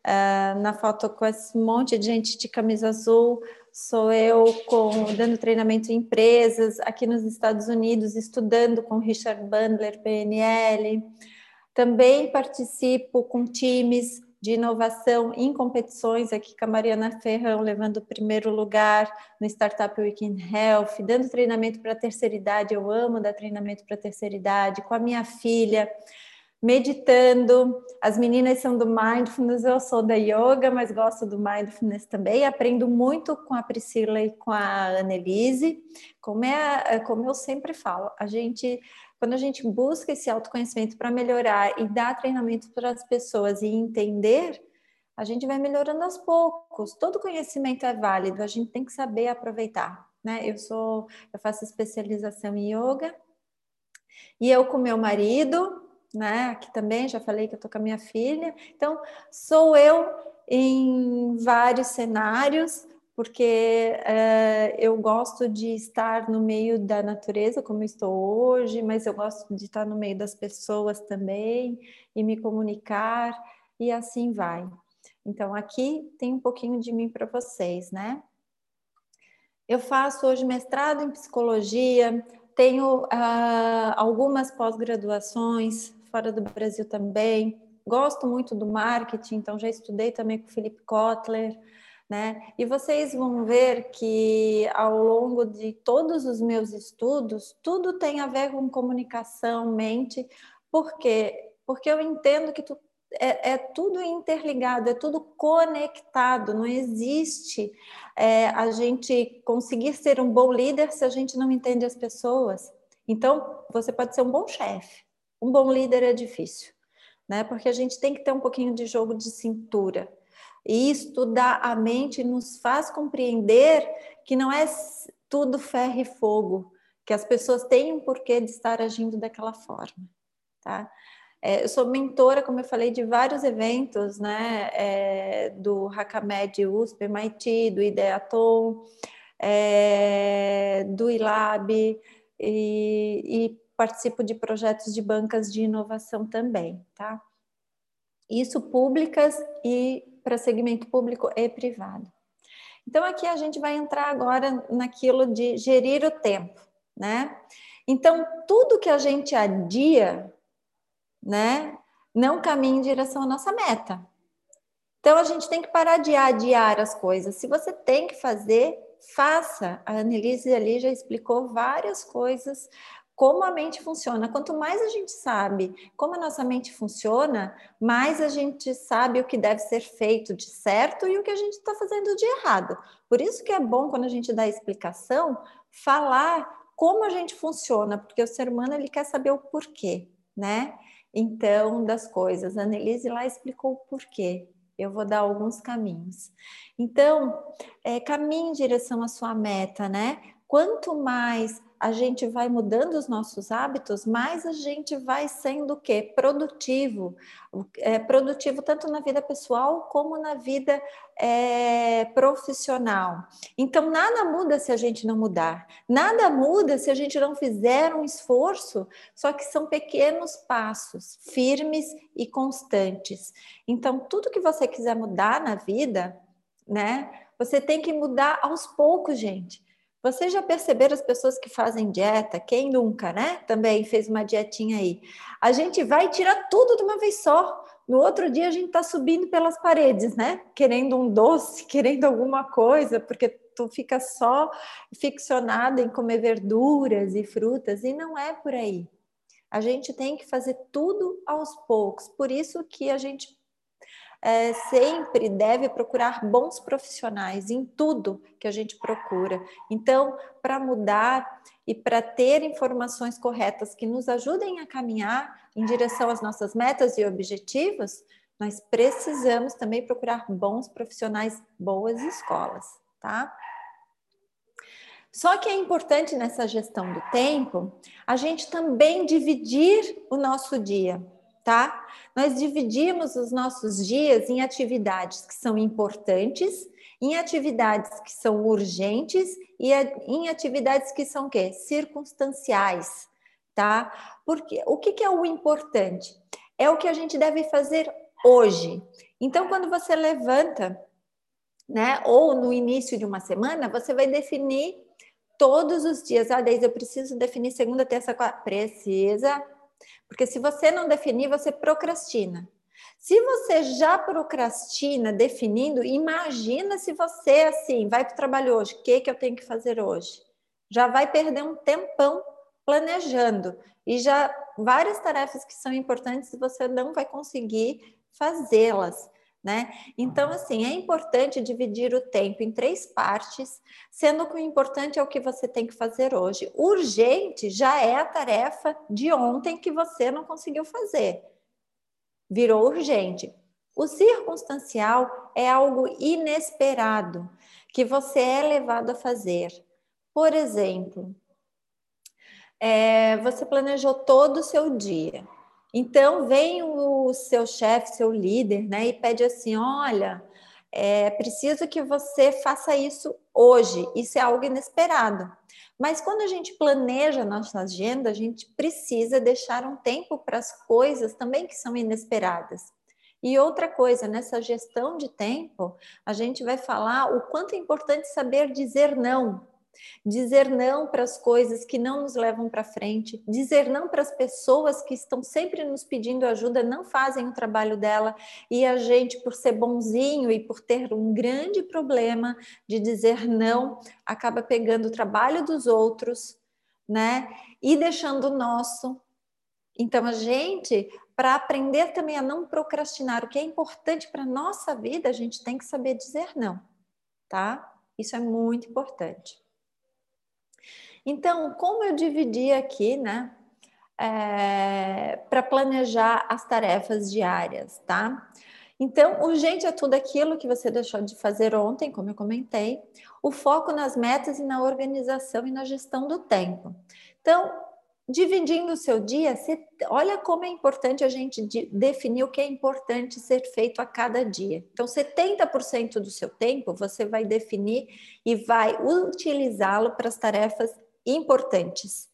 A: uh, na foto com esse monte de gente de camisa azul, sou eu com, dando treinamento em empresas, aqui nos Estados Unidos, estudando com Richard Bandler, PNL. Também participo com times de inovação em competições, aqui com a Mariana Ferrão, levando o primeiro lugar no Startup Weekend Health, dando treinamento para a terceira idade, eu amo dar treinamento para a terceira idade, com a minha filha, meditando. As meninas são do Mindfulness, eu sou da Yoga, mas gosto do Mindfulness também. Aprendo muito com a Priscila e com a Annelise. Como, é, como eu sempre falo, a gente quando a gente busca esse autoconhecimento para melhorar e dar treinamento para as pessoas e entender, a gente vai melhorando aos poucos. Todo conhecimento é válido, a gente tem que saber aproveitar, né? Eu sou, eu faço especialização em yoga e eu com meu marido, né? Aqui também já falei que eu tô com a minha filha. Então, sou eu em vários cenários, porque é, eu gosto de estar no meio da natureza, como estou hoje, mas eu gosto de estar no meio das pessoas também e me comunicar, e assim vai. Então, aqui tem um pouquinho de mim para vocês, né? Eu faço hoje mestrado em psicologia, tenho uh, algumas pós-graduações fora do Brasil também, gosto muito do marketing, então já estudei também com o Felipe Kotler. Né? E vocês vão ver que ao longo de todos os meus estudos, tudo tem a ver com comunicação, mente, por quê? Porque eu entendo que tu, é, é, tudo interligado, é tudo conectado, não existe é, a gente conseguir ser um bom líder se a gente não entende as pessoas. Então, você pode ser um bom chefe, um bom líder é difícil, né? Porque a gente tem que ter um pouquinho de jogo de cintura. E estudar a mente nos faz compreender que não é tudo ferro e fogo, que as pessoas têm um porquê de estar agindo daquela forma, tá? É, eu sou mentora, como eu falei, de vários eventos, né? É, do Hackamed USP, MIT, do Ideaton, é, do ILAB, e, e participo de projetos de bancas de inovação também, tá? Isso públicas e para segmento público e privado. Então, aqui a gente vai entrar agora naquilo de gerir o tempo, né? Então, tudo que a gente adia, né, não caminha em direção à nossa meta. Então, a gente tem que parar de adiar as coisas. Se você tem que fazer, faça. A Annelise ali já explicou várias coisas como a mente funciona. Quanto mais a gente sabe como a nossa mente funciona, mais a gente sabe o que deve ser feito de certo e o que a gente está fazendo de errado. Por isso que é bom quando a gente dá explicação, falar como a gente funciona, porque o ser humano ele quer saber o porquê, né? Então, das coisas. A Annelise lá explicou o porquê. Eu vou dar alguns caminhos. Então, é, caminhe em direção à sua meta, né? Quanto mais a gente vai mudando os nossos hábitos, mais a gente vai sendo o quê? Produtivo. É, produtivo tanto na vida pessoal como na vida é, profissional. Então, nada muda se a gente não mudar. Nada muda se a gente não fizer um esforço, só que são pequenos passos, firmes e constantes. Então, tudo que você quiser mudar na vida, né? Você tem que mudar aos poucos, gente. Vocês já perceberam as pessoas que fazem dieta? Quem nunca, né? Também fez uma dietinha aí. A gente vai tirar tudo de uma vez só. No outro dia a gente tá subindo pelas paredes, né? Querendo um doce, querendo alguma coisa, porque tu fica só ficcionada em comer verduras e frutas e não é por aí. A gente tem que fazer tudo aos poucos. Por isso que a gente é, sempre deve procurar bons profissionais em tudo que a gente procura. Então, para mudar e para ter informações corretas que nos ajudem a caminhar em direção às nossas metas e objetivos, nós precisamos também procurar bons profissionais, boas escolas, tá? Só que é importante nessa gestão do tempo a gente também dividir o nosso dia, tá? Nós dividimos os nossos dias em atividades que são importantes, em atividades que são urgentes e em atividades que são quê? Circunstanciais, tá? Porque o que, que é o importante? É o que a gente deve fazer hoje. Então, quando você levanta, né, ou no início de uma semana, você vai definir todos os dias. Ah, Deise, eu preciso definir segunda, terça, quarta. Precisa, porque se você não definir, você procrastina. Se você já procrastina definindo, imagina se você assim vai para o trabalho hoje, o que, que eu tenho que fazer hoje? Já vai perder um tempão planejando e já várias tarefas que são importantes você não vai conseguir fazê-las né? Então, assim, é importante dividir o tempo em três partes, sendo que o importante é o que você tem que fazer hoje. Urgente já é a tarefa de ontem que você não conseguiu fazer. Virou urgente. O circunstancial é algo inesperado que você é levado a fazer. Por exemplo, é, você planejou todo o seu dia. Então, vem o seu chefe, seu líder, né, e pede assim: olha, é preciso que você faça isso hoje. Isso é algo inesperado. Mas quando a gente planeja a nossa agenda, a gente precisa deixar um tempo para as coisas também que são inesperadas. E outra coisa, nessa gestão de tempo, a gente vai falar o quanto é importante saber dizer não dizer não para as coisas que não nos levam para frente, dizer não para as pessoas que estão sempre nos pedindo ajuda, não fazem o trabalho dela e a gente, por ser bonzinho e por ter um grande problema de dizer não, acaba pegando o trabalho dos outros, né? E deixando o nosso. Então a gente para aprender também a não procrastinar, o que é importante para a nossa vida, a gente tem que saber dizer não, tá? Isso é muito importante. Então, como eu dividi aqui, né? É, para planejar as tarefas diárias, tá? Então, urgente é tudo aquilo que você deixou de fazer ontem, como eu comentei, o foco nas metas e na organização e na gestão do tempo. Então, dividindo o seu dia, você, olha como é importante a gente de, definir o que é importante ser feito a cada dia. Então, 70% do seu tempo você vai definir e vai utilizá-lo para as tarefas importantes.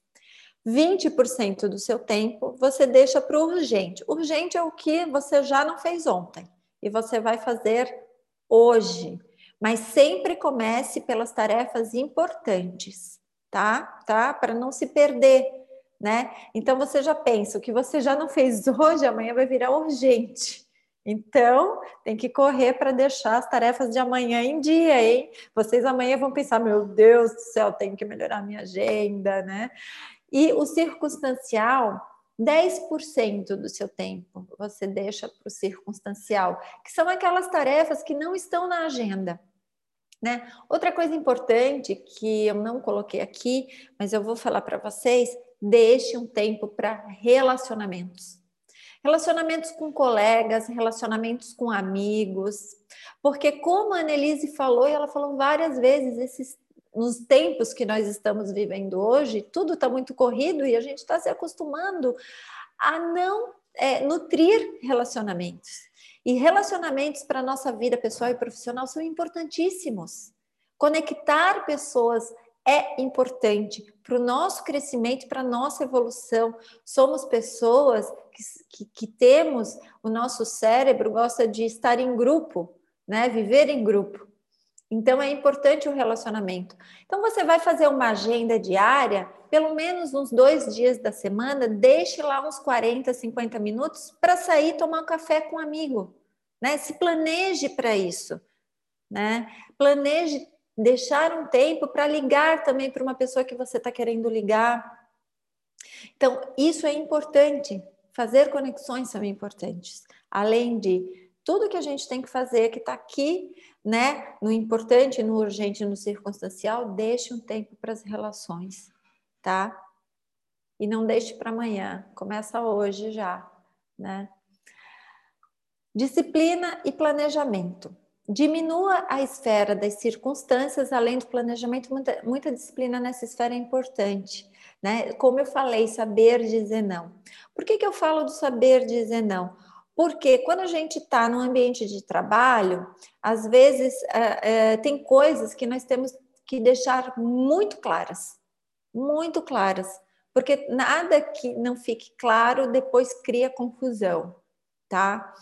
A: 20% do seu tempo você deixa para o urgente. Urgente é o que você já não fez ontem e você vai fazer hoje. Mas sempre comece pelas tarefas importantes, tá? Tá? Para não se perder, né? Então você já pensa, o que você já não fez hoje, amanhã vai virar urgente. Então, tem que correr para deixar as tarefas de amanhã em dia, hein? Vocês amanhã vão pensar: meu Deus do céu, tenho que melhorar minha agenda, né? E o circunstancial, 10% do seu tempo você deixa para o circunstancial, que são aquelas tarefas que não estão na agenda. Né? Outra coisa importante que eu não coloquei aqui, mas eu vou falar para vocês: deixe um tempo para relacionamentos. Relacionamentos com colegas, relacionamentos com amigos, porque como a Annelise falou, e ela falou várias vezes, esses, nos tempos que nós estamos vivendo hoje, tudo está muito corrido e a gente está se acostumando a não é, nutrir relacionamentos. E relacionamentos para a nossa vida pessoal e profissional são importantíssimos. Conectar pessoas é importante para o nosso crescimento, para a nossa evolução. Somos pessoas que, que, que, temos, o nosso cérebro gosta de estar em grupo, né? viver em grupo. Então é importante o relacionamento. Então você vai fazer uma agenda diária, pelo menos uns dois dias da semana, deixe lá uns 40, 50 minutos para sair tomar um café com um amigo. Né? Se planeje para isso. Né? Planeje deixar um tempo para ligar também para uma pessoa que você está querendo ligar. Então, isso é importante. Fazer conexões são importantes. Além de tudo que a gente tem que fazer, que está aqui, né? No importante, no urgente, no circunstancial, deixe um tempo para as relações, tá? E não deixe para amanhã. Começa hoje já, né? Disciplina e planejamento. Diminua a esfera das circunstâncias, além do planejamento, muita, muita disciplina nessa esfera é importante. Né? Como eu falei, saber dizer não. Por que, que eu falo do saber dizer não? Porque quando a gente está no ambiente de trabalho, às vezes é, é, tem coisas que nós temos que deixar muito claras, muito claras, porque nada que não fique claro depois cria confusão, tá?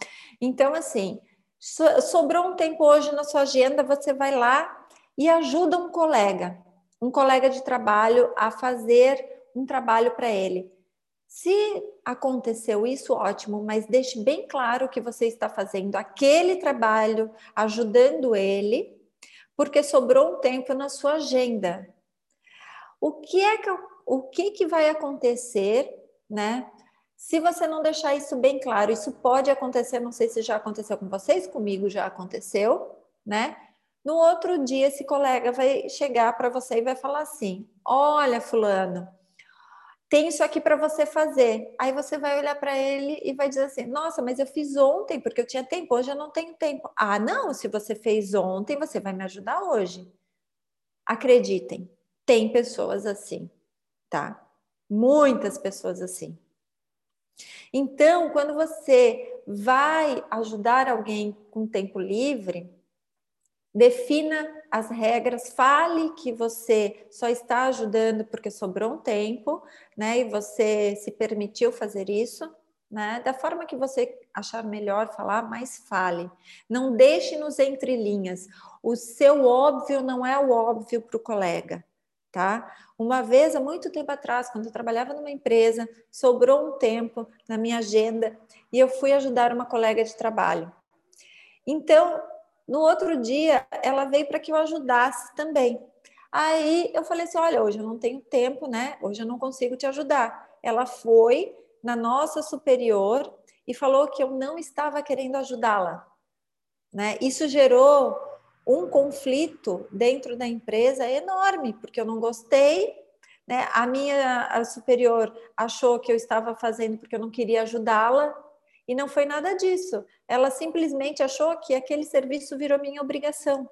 A: Então, assim, sobrou um tempo hoje na sua agenda, você vai lá e ajuda um colega, um colega de trabalho a fazer um trabalho para ele. Se aconteceu isso, ótimo, mas deixe bem claro que você está fazendo aquele trabalho, ajudando ele, porque sobrou um tempo na sua agenda. O que é que o que, que vai acontecer, né? Se você não deixar isso bem claro, isso pode acontecer, não sei se já aconteceu com vocês, comigo já aconteceu, né? No outro dia, esse colega vai chegar para você e vai falar assim: Olha, Fulano, tem isso aqui para você fazer. Aí você vai olhar para ele e vai dizer assim: Nossa, mas eu fiz ontem porque eu tinha tempo, hoje eu não tenho tempo. Ah, não, se você fez ontem, você vai me ajudar hoje. Acreditem, tem pessoas assim, tá? Muitas pessoas assim. Então, quando você vai ajudar alguém com tempo livre, defina as regras, fale que você só está ajudando porque sobrou um tempo, né? E você se permitiu fazer isso, né? Da forma que você achar melhor falar, mas fale. Não deixe nos entrelinhas. O seu óbvio não é o óbvio para o colega, tá? Uma vez, há muito tempo atrás, quando eu trabalhava numa empresa, sobrou um tempo na minha agenda e eu fui ajudar uma colega de trabalho. Então, no outro dia, ela veio para que eu ajudasse também. Aí eu falei assim: olha, hoje eu não tenho tempo, né? Hoje eu não consigo te ajudar. Ela foi na nossa superior e falou que eu não estava querendo ajudá-la. Né? Isso gerou um conflito dentro da empresa enorme, porque eu não gostei. Né? A minha a superior achou que eu estava fazendo porque eu não queria ajudá-la, e não foi nada disso. Ela simplesmente achou que aquele serviço virou minha obrigação,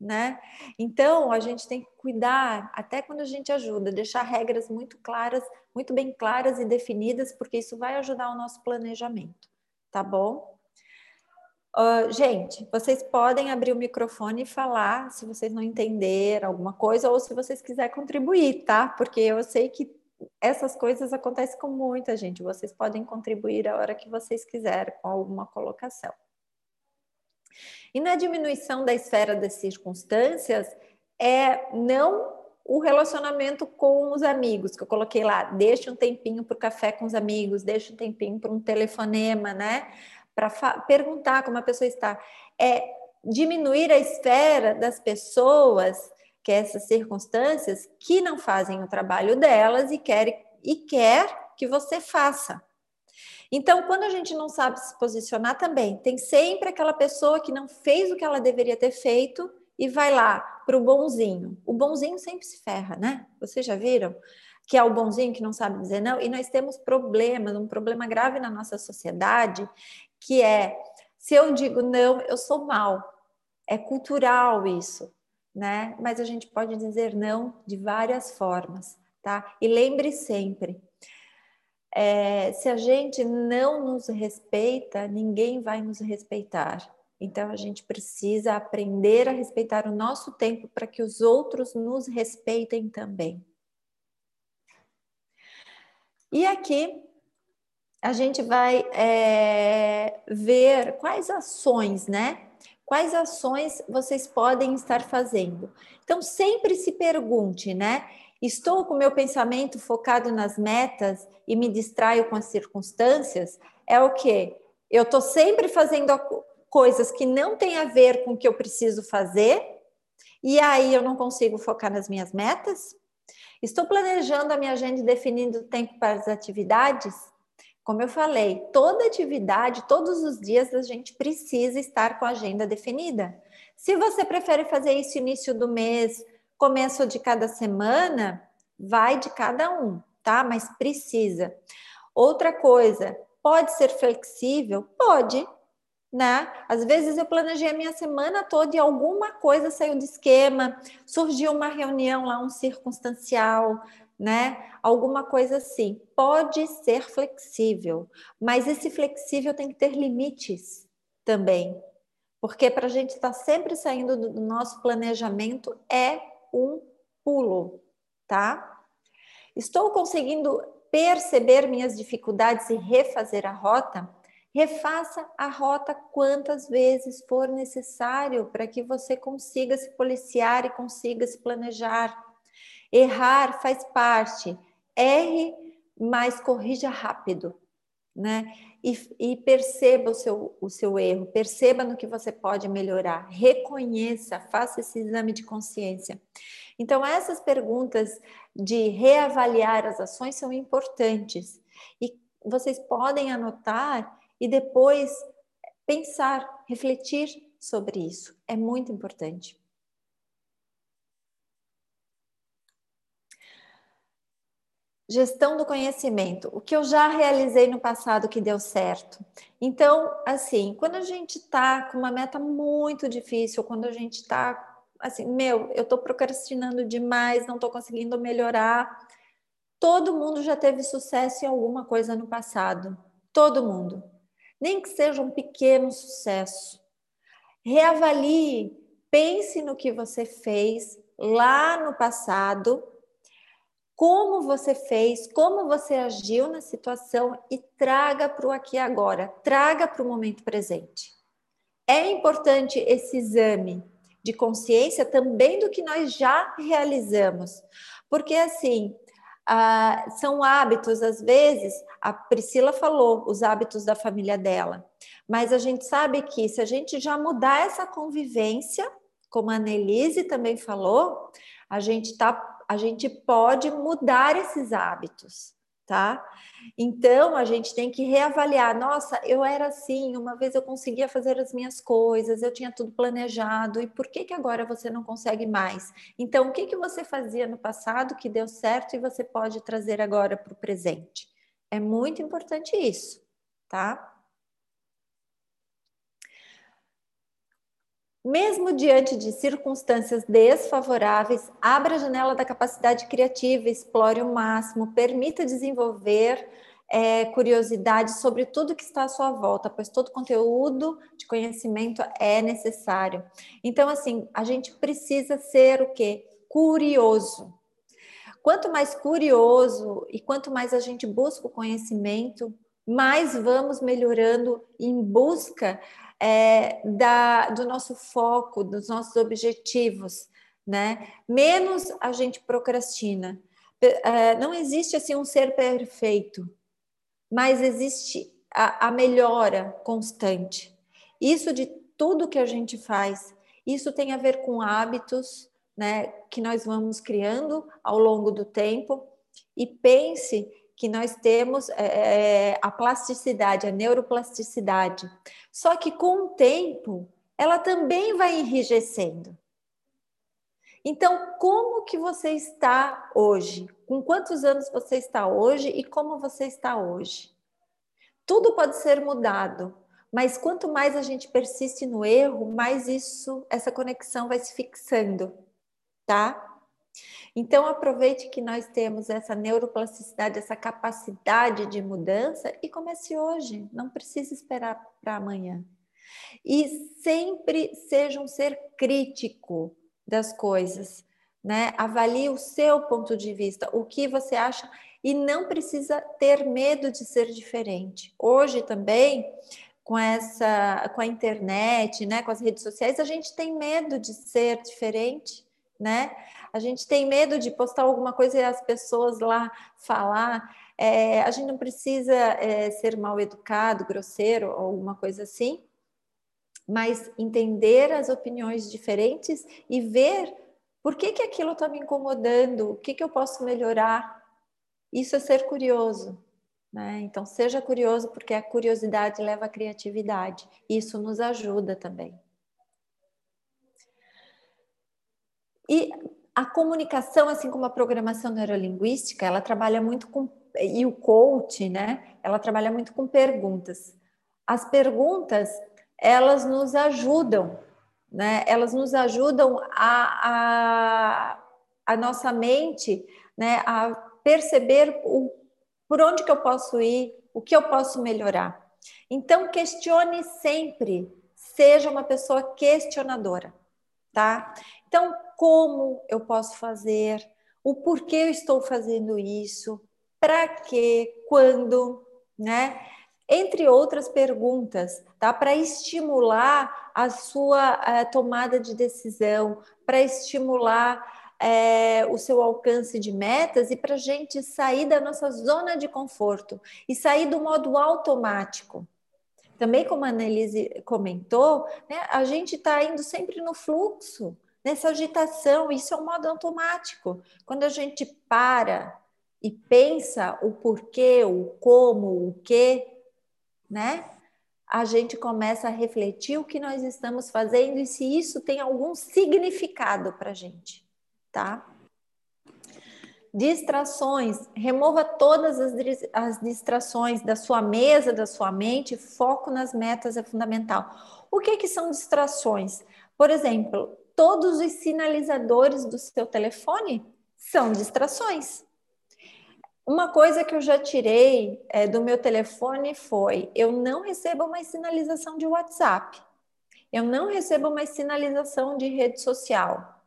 A: né? Então, a gente tem que cuidar, até quando a gente ajuda, deixar regras muito claras, muito bem claras e definidas, porque isso vai ajudar o nosso planejamento, tá bom? Uh, gente, vocês podem abrir o microfone e falar se vocês não entenderam alguma coisa ou se vocês quiserem contribuir, tá? Porque eu sei que essas coisas acontecem com muita gente. Vocês podem contribuir a hora que vocês quiserem com alguma colocação. E na diminuição da esfera das circunstâncias é não o relacionamento com os amigos, que eu coloquei lá, deixe um tempinho para o café com os amigos, deixe um tempinho para um telefonema, né? Para perguntar como a pessoa está. É diminuir a esfera das pessoas que essas circunstâncias que não fazem o trabalho delas e quer, e quer que você faça. Então, quando a gente não sabe se posicionar também, tem sempre aquela pessoa que não fez o que ela deveria ter feito e vai lá para o bonzinho. O bonzinho sempre se ferra, né? Vocês já viram? Que é o bonzinho que não sabe dizer não. E nós temos problemas, um problema grave na nossa sociedade, que é se eu digo não, eu sou mal. É cultural isso né? Mas a gente pode dizer não de várias formas, tá? E lembre sempre, é, se a gente não nos respeita, ninguém vai nos respeitar. Então a gente precisa aprender a respeitar o nosso tempo para que os outros nos respeitem também. E aqui a gente vai é, ver quais ações, né? quais ações vocês podem estar fazendo. Então, sempre se pergunte, né? Estou com meu pensamento focado nas metas e me distraio com as circunstâncias? É o que? Eu estou sempre fazendo coisas que não têm a ver com o que eu preciso fazer, e aí eu não consigo focar nas minhas metas? Estou planejando a minha agenda e definindo tempo para as atividades? Como eu falei, toda atividade, todos os dias, a gente precisa estar com a agenda definida. Se você prefere fazer isso início do mês, começo de cada semana, vai de cada um, tá? Mas precisa. Outra coisa, pode ser flexível? Pode. né? Às vezes eu planejei a minha semana toda e alguma coisa saiu de esquema, surgiu uma reunião lá, um circunstancial, né? Alguma coisa assim. Pode ser flexível, mas esse flexível tem que ter limites também. Porque para a gente estar tá sempre saindo do nosso planejamento é um pulo, tá? Estou conseguindo perceber minhas dificuldades e refazer a rota? Refaça a rota quantas vezes for necessário para que você consiga se policiar e consiga se planejar. Errar faz parte. Erre, mas corrija rápido, né? E, e, perceba o seu, o seu erro, perceba no que você pode melhorar, reconheça, faça esse exame de consciência. Então, essas perguntas de reavaliar as ações são importantes e vocês podem anotar e depois pensar, refletir sobre isso. É muito importante. Gestão do conhecimento, o que eu já realizei no passado que deu certo. Então, assim, quando a gente está com uma meta muito difícil, quando a gente está assim, meu, eu estou procrastinando demais, não estou conseguindo melhorar. Todo mundo já teve sucesso em alguma coisa no passado. Todo mundo nem que seja um pequeno sucesso. Reavalie, pense no que você fez lá no passado, como você fez, como você agiu na situação e traga para o aqui e agora, traga para o momento presente. É importante esse exame de consciência também do que nós já realizamos, porque assim, ah, são hábitos, às vezes, a Priscila falou, os hábitos da família dela, mas a gente sabe que se a gente já mudar essa convivência, como a Annelise também falou, a gente, tá, a gente pode mudar esses hábitos tá? Então a gente tem que reavaliar. Nossa, eu era assim, uma vez eu conseguia fazer as minhas coisas, eu tinha tudo planejado, e por que que agora você não consegue mais? Então, o que que você fazia no passado que deu certo e você pode trazer agora para o presente? É muito importante isso, tá? Mesmo diante de circunstâncias desfavoráveis, abra a janela da capacidade criativa, explore o máximo, permita desenvolver é, curiosidade sobre tudo que está à sua volta, pois todo conteúdo de conhecimento é necessário. Então, assim, a gente precisa ser o quê? Curioso. Quanto mais curioso e quanto mais a gente busca o conhecimento, mais vamos melhorando em busca é, da, do nosso foco, dos nossos objetivos, né? Menos a gente procrastina. É, não existe assim um ser perfeito, mas existe a, a melhora constante. Isso de tudo que a gente faz, isso tem a ver com hábitos, né, que nós vamos criando ao longo do tempo. E pense que nós temos é, é, a plasticidade, a neuroplasticidade. Só que com o tempo, ela também vai enrijecendo. Então, como que você está hoje? Com quantos anos você está hoje e como você está hoje? Tudo pode ser mudado, mas quanto mais a gente persiste no erro, mais isso, essa conexão vai se fixando, tá? Então, aproveite que nós temos essa neuroplasticidade, essa capacidade de mudança e comece hoje, não precisa esperar para amanhã. E sempre seja um ser crítico das coisas, né? Avalie o seu ponto de vista, o que você acha e não precisa ter medo de ser diferente. Hoje também, com essa com a internet, né, com as redes sociais, a gente tem medo de ser diferente, né? A gente tem medo de postar alguma coisa e as pessoas lá falar. É, a gente não precisa é, ser mal educado, grosseiro ou alguma coisa assim, mas entender as opiniões diferentes e ver por que, que aquilo está me incomodando, o que, que eu posso melhorar. Isso é ser curioso. Né? Então, seja curioso, porque a curiosidade leva à criatividade. Isso nos ajuda também. E a comunicação, assim como a programação neurolinguística, ela trabalha muito com e o coach, né? Ela trabalha muito com perguntas. As perguntas elas nos ajudam, né? Elas nos ajudam a, a, a nossa mente, né? A perceber o, por onde que eu posso ir, o que eu posso melhorar. Então, questione sempre, seja uma pessoa questionadora, tá? Então, como eu posso fazer? O porquê eu estou fazendo isso? Para quê? Quando? Né? Entre outras perguntas, tá? Para estimular a sua a tomada de decisão, para estimular é, o seu alcance de metas e para a gente sair da nossa zona de conforto e sair do modo automático. Também, como a Annelise comentou, né, a gente está indo sempre no fluxo, nessa agitação, isso é um modo automático. Quando a gente para e pensa o porquê, o como, o que, né? A gente começa a refletir o que nós estamos fazendo e se isso tem algum significado para a gente tá? Distrações, remova todas as, as distrações da sua mesa, da sua mente, foco nas metas é fundamental. O que, que são distrações? Por exemplo, todos os sinalizadores do seu telefone são distrações. Uma coisa que eu já tirei é, do meu telefone foi: eu não recebo mais sinalização de WhatsApp, eu não recebo mais sinalização de rede social.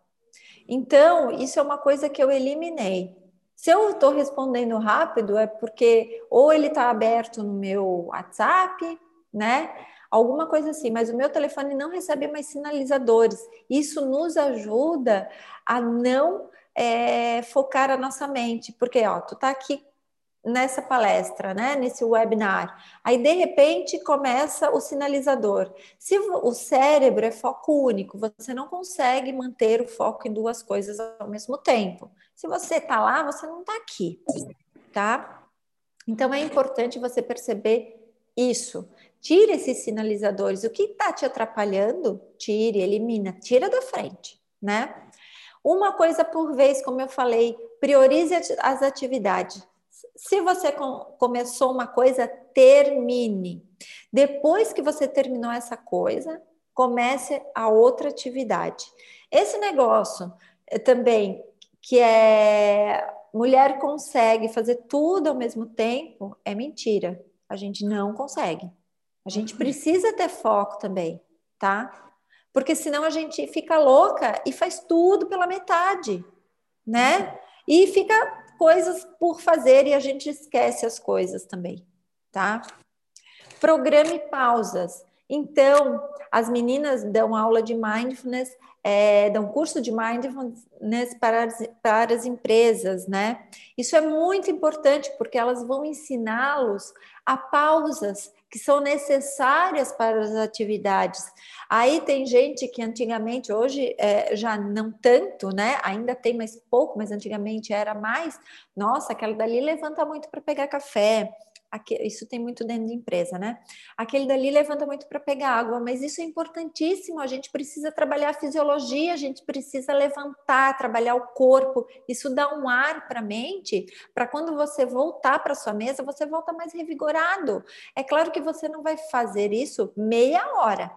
A: Então, isso é uma coisa que eu eliminei. Se eu estou respondendo rápido, é porque ou ele está aberto no meu WhatsApp, né? Alguma coisa assim, mas o meu telefone não recebe mais sinalizadores. Isso nos ajuda a não é, focar a nossa mente, porque ó, tu tá aqui nessa palestra, né, nesse webinar. Aí de repente começa o sinalizador. Se o cérebro é foco único, você não consegue manter o foco em duas coisas ao mesmo tempo. Se você está lá, você não está aqui, tá? Então é importante você perceber isso. Tire esses sinalizadores. O que está te atrapalhando, tire, elimina, tira da frente, né? Uma coisa por vez, como eu falei, priorize as atividades se você começou uma coisa, termine. Depois que você terminou essa coisa, comece a outra atividade. Esse negócio eh, também, que é mulher consegue fazer tudo ao mesmo tempo, é mentira. A gente não consegue. A gente precisa ter foco também, tá? Porque senão a gente fica louca e faz tudo pela metade, né? E fica coisas por fazer e a gente esquece as coisas também, tá? Programe pausas. Então, as meninas dão aula de mindfulness, é, dão curso de mindfulness para as, para as empresas, né? Isso é muito importante porque elas vão ensiná-los a pausas que são necessárias para as atividades. Aí tem gente que antigamente, hoje é, já não tanto, né? Ainda tem mais pouco, mas antigamente era mais. Nossa, aquela dali levanta muito para pegar café isso tem muito dentro de empresa, né? Aquele dali levanta muito para pegar água, mas isso é importantíssimo. A gente precisa trabalhar a fisiologia, a gente precisa levantar, trabalhar o corpo. Isso dá um ar para a mente, para quando você voltar para sua mesa, você volta mais revigorado. É claro que você não vai fazer isso meia hora,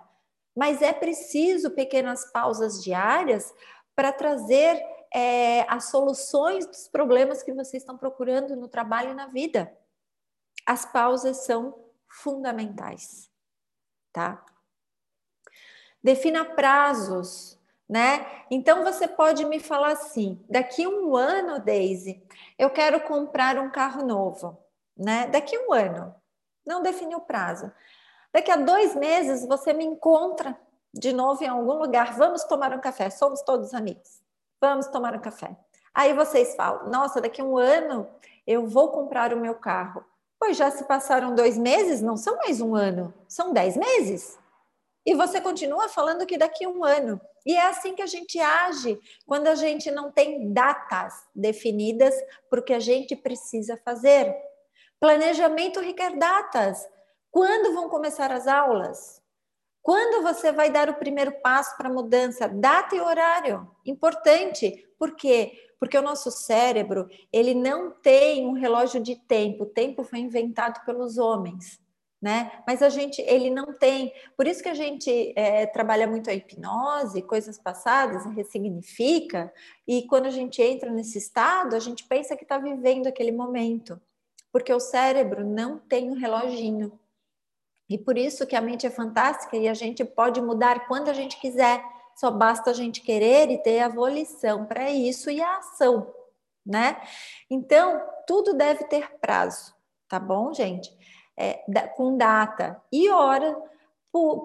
A: mas é preciso pequenas pausas diárias para trazer é, as soluções dos problemas que vocês estão procurando no trabalho e na vida as pausas são fundamentais, tá? Defina prazos, né? Então você pode me falar assim: daqui um ano, Daisy, eu quero comprar um carro novo, né? Daqui um ano, não definiu o prazo. Daqui a dois meses você me encontra de novo em algum lugar, vamos tomar um café, somos todos amigos, vamos tomar um café. Aí vocês falam: nossa, daqui a um ano eu vou comprar o meu carro. Pois já se passaram dois meses, não são mais um ano, são dez meses. E você continua falando que daqui a um ano. E é assim que a gente age quando a gente não tem datas definidas para o que a gente precisa fazer. Planejamento requer datas. Quando vão começar as aulas? Quando você vai dar o primeiro passo para a mudança? Data e horário. Importante. Por quê? porque o nosso cérebro ele não tem um relógio de tempo. O tempo foi inventado pelos homens, né? Mas a gente, ele não tem. Por isso que a gente é, trabalha muito a hipnose, coisas passadas, ressignifica, e quando a gente entra nesse estado, a gente pensa que está vivendo aquele momento, porque o cérebro não tem um reloginho. E por isso que a mente é fantástica e a gente pode mudar quando a gente quiser. Só basta a gente querer e ter a volição para isso e a ação, né? Então, tudo deve ter prazo, tá bom, gente? é, com data e hora,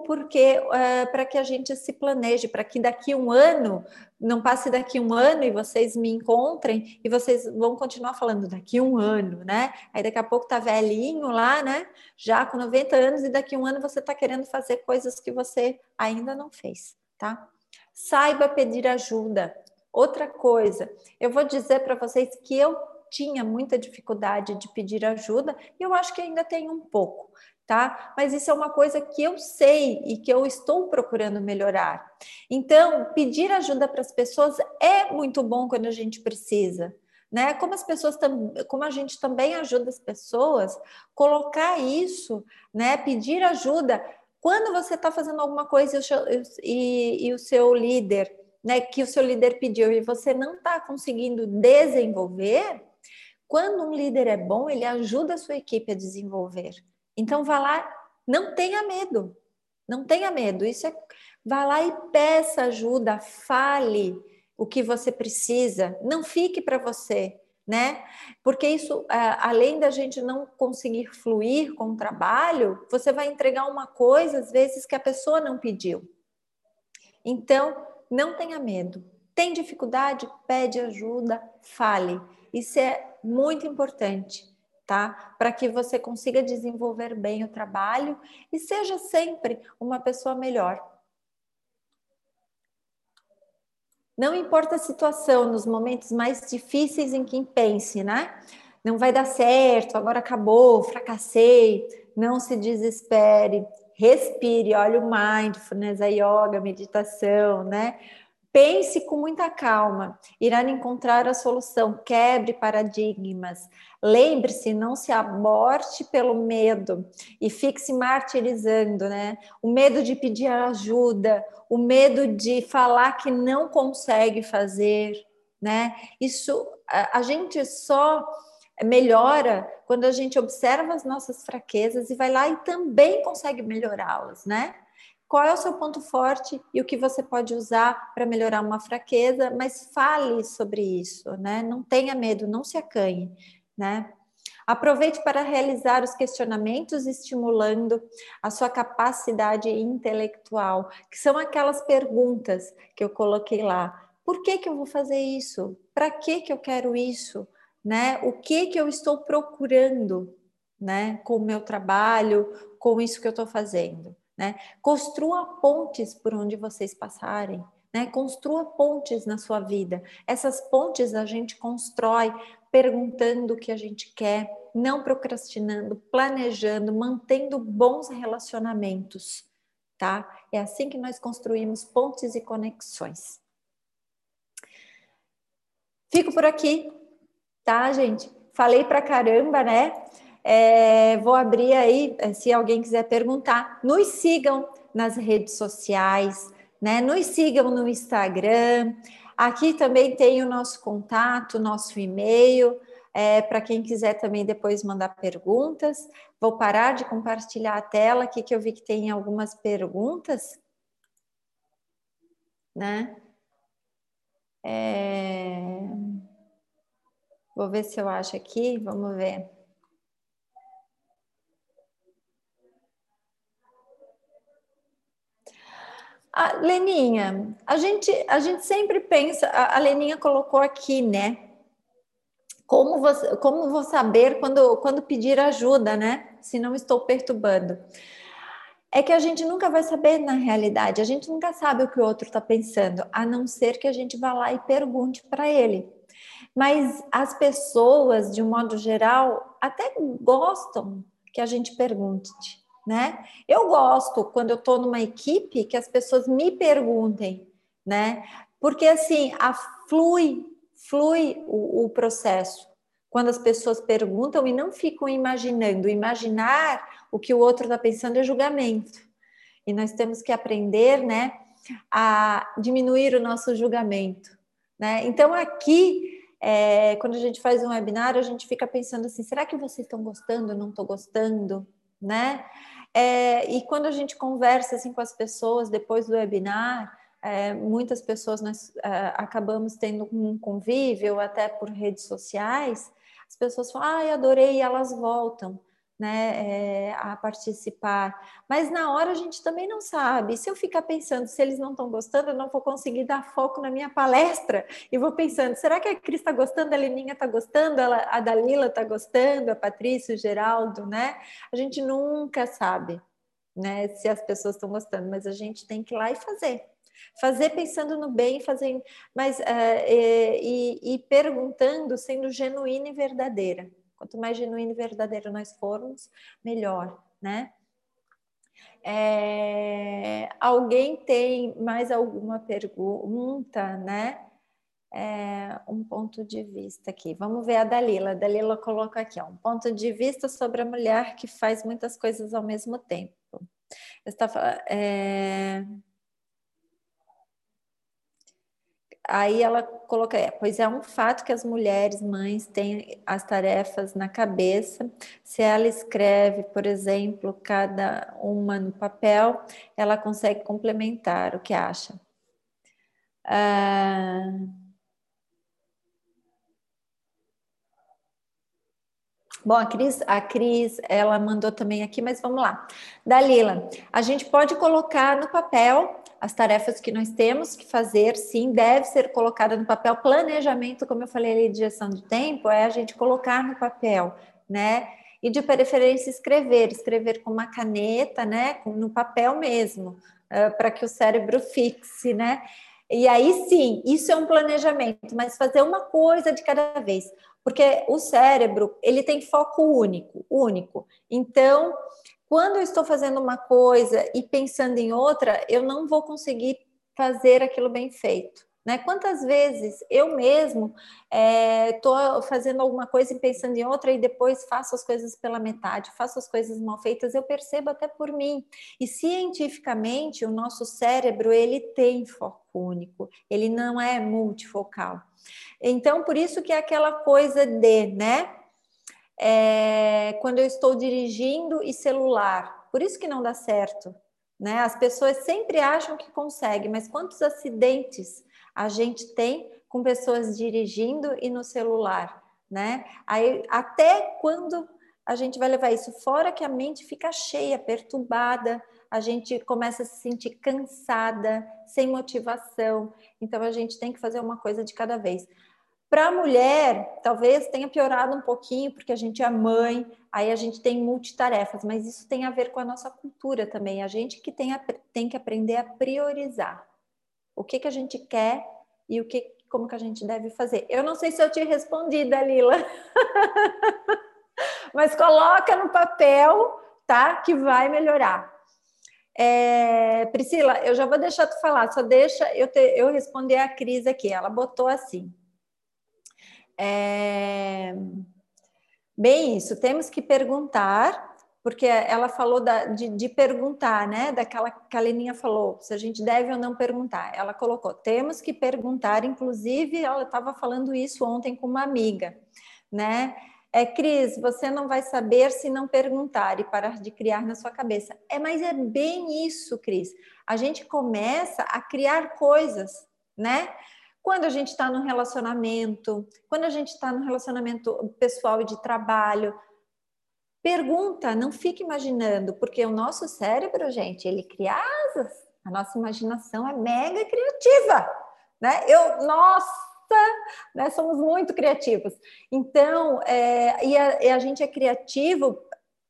A: porque é, para que a gente se planeje, para que daqui um ano, não passe daqui um ano e vocês me encontrem e vocês vão continuar falando daqui um ano, né? Aí daqui a pouco tá velhinho lá, né? Já com 90 anos, e daqui um ano você está querendo fazer coisas que você ainda não fez, tá? Saiba pedir ajuda. Outra coisa, eu vou dizer para vocês que eu tinha muita dificuldade de pedir ajuda e eu acho que ainda tem um pouco, tá? Mas isso é uma coisa que eu sei e que eu estou procurando melhorar. Então, pedir ajuda para as pessoas é muito bom quando a gente precisa. Né? Como as pessoas como a gente também ajuda as pessoas, colocar isso, né? Pedir ajuda quando você está fazendo alguma coisa e o, e o seu líder, né? Que o seu líder pediu e você não está conseguindo desenvolver, quando um líder é bom, ele ajuda a sua equipe a desenvolver. Então, vá lá, não tenha medo, não tenha medo. Isso é, vá lá e peça ajuda, fale o que você precisa, não fique para você, né? Porque isso, além da gente não conseguir fluir com o trabalho, você vai entregar uma coisa às vezes que a pessoa não pediu. Então, não tenha medo. Tem dificuldade? Pede ajuda, fale. Isso é muito importante, tá? Para que você consiga desenvolver bem o trabalho e seja sempre uma pessoa melhor. Não importa a situação, nos momentos mais difíceis em que pense, né? Não vai dar certo, agora acabou, fracassei. Não se desespere, respire, olha o mindfulness, a yoga, meditação, né? Pense com muita calma, irá encontrar a solução, quebre paradigmas. Lembre-se, não se aborte pelo medo e fique se martirizando, né? O medo de pedir ajuda, o medo de falar que não consegue fazer, né? Isso a, gente só melhora quando a gente observa as nossas fraquezas e vai lá e também consegue melhorá-las, né? Qual é o seu ponto forte e o que você pode usar para melhorar uma fraqueza, mas fale sobre isso, né? Não tenha medo, não se acanhe, né? Aproveite para realizar os questionamentos, estimulando a sua capacidade intelectual, que são aquelas perguntas que eu coloquei lá. Por que, que eu vou fazer isso? Para que, que eu quero isso? Né? O que, que eu estou procurando né? com o meu trabalho, com isso que eu estou fazendo? Né? Construa pontes por onde vocês passarem, né? Construa pontes na sua vida. Essas pontes a gente constrói perguntando o que a gente quer, não procrastinando, planejando, mantendo bons relacionamentos, tá? É assim que nós construímos pontes e conexões. Fico por aqui, tá, gente? Falei pra caramba, né? É, vou abrir aí, é, se alguém quiser perguntar. Nos sigam nas redes sociais, né? Nos sigam no Instagram. Aqui também tem o nosso contato, nosso e-mail, é, para quem quiser também depois mandar perguntas. Vou parar de compartilhar a tela aqui, que eu vi que tem algumas perguntas. Né? É... Vou ver se eu acho aqui, vamos ver. A Leninha, a gente, a gente sempre pensa, a, Leninha colocou aqui, né? Como, você, como vou saber quando, quando pedir ajuda, né? Se não estou perturbando. É que a gente nunca vai saber na realidade, a gente nunca sabe o que o outro está pensando, a não ser que a gente vá lá e pergunte para ele. Mas as pessoas, de um modo geral, até gostam que a gente pergunte né? Eu gosto quando eu estou numa equipe que as pessoas me perguntem, né? Porque assim, a flui, flui o, o processo, quando as pessoas perguntam e não ficam imaginando. Imaginar o que o outro está pensando é julgamento. E nós temos que aprender, né, a diminuir o nosso julgamento. Né? Então, aqui, é, quando a gente faz um webinar, a gente fica pensando assim: será que vocês estão gostando? Não estou gostando? Né? É, e quando a gente conversa assim com as pessoas depois do webinar, é, muitas pessoas nós é, acabamos tendo um convívio até por redes sociais, as pessoas falam, ai, adorei, e elas voltam né, é, a participar. Mas na hora a gente também não sabe. Se eu ficar pensando se eles não estão gostando, eu não vou conseguir dar foco na minha palestra. E vou pensando, será que a Cris está gostando, a Leninha está gostando, a Dalila está gostando, a Patrícia, o Geraldo, né? A gente nunca sabe, né, se as pessoas estão gostando, mas a gente tem que ir lá e fazer. Fazer pensando no bem, fazer, mas uh, e, e perguntando, sendo genuína e verdadeira. Quanto mais genuíno e verdadeiro nós formos, melhor, né? É, alguém tem mais alguma pergunta, né? É, um ponto de vista aqui. Vamos ver a Dalila. A Dalila coloca aqui, ó, um ponto de vista sobre a mulher que faz muitas coisas ao mesmo tempo. Está, é, aí ela coloca, é, pois é um fato que as mulheres mães têm as tarefas na cabeça. Se ela escreve, por exemplo, cada uma no papel, ela consegue complementar. O que acha? Ah, Bom, a Cris, a Cris, ela mandou também aqui, mas vamos lá. Dalila, a gente pode colocar no papel as tarefas que nós temos que fazer, sim, deve ser colocada no papel. Planejamento, como eu falei ali de gestão de tempo, é a gente colocar no papel, né? E de preferência escrever, escrever com uma caneta, né? No papel mesmo, para que o cérebro fixe, né? E aí sim, isso é um planejamento, mas fazer uma coisa de cada vez porque o cérebro ele tem foco único, único. Então, quando eu estou fazendo uma coisa e pensando em outra, eu não vou conseguir fazer aquilo bem feito. Né? Quantas vezes eu mesmo estou é, fazendo alguma coisa e pensando em outra e depois faço as coisas pela metade, faço as coisas mal feitas, eu percebo até por mim. E cientificamente o nosso cérebro ele tem foco único, ele não é multifocal. Então por isso que é aquela coisa de, né? É, quando eu estou dirigindo e celular, por isso que não dá certo. Né? As pessoas sempre acham que conseguem, mas quantos acidentes a gente tem com pessoas dirigindo e no celular, né? Aí, até quando a gente vai levar isso fora que a mente fica cheia, perturbada, a gente começa a se sentir cansada, sem motivação. Então a gente tem que fazer uma coisa de cada vez. Para a mulher, talvez tenha piorado um pouquinho, porque a gente é mãe, aí a gente tem multitarefas, mas isso tem a ver com a nossa cultura também. A gente que tem, a, tem que aprender a priorizar o que, que a gente quer e o que, como que a gente deve fazer. Eu não sei se eu te respondi, Dalila, mas coloca no papel, tá? Que vai melhorar. É, Priscila, eu já vou deixar tu falar, só deixa eu, te, eu responder a Cris aqui. Ela botou assim. É, bem, isso, temos que perguntar porque ela falou da, de, de, perguntar, né? Daquela que a Leninha falou, se a gente deve ou não perguntar. Ela colocou, temos que perguntar, inclusive ela estava falando isso ontem com uma amiga, né? É, Cris, você não vai saber se não perguntar e parar de criar na sua cabeça. É, mas é bem isso, Cris. A gente começa a criar coisas, né? Quando a gente está num relacionamento, quando a gente está num relacionamento pessoal e de trabalho, Pergunta, não fique imaginando, porque o nosso cérebro, gente, ele cria asas. A nossa imaginação é mega criativa, né? Eu, nossa, né? Somos muito criativos. Então, é, e, a, e a gente é criativo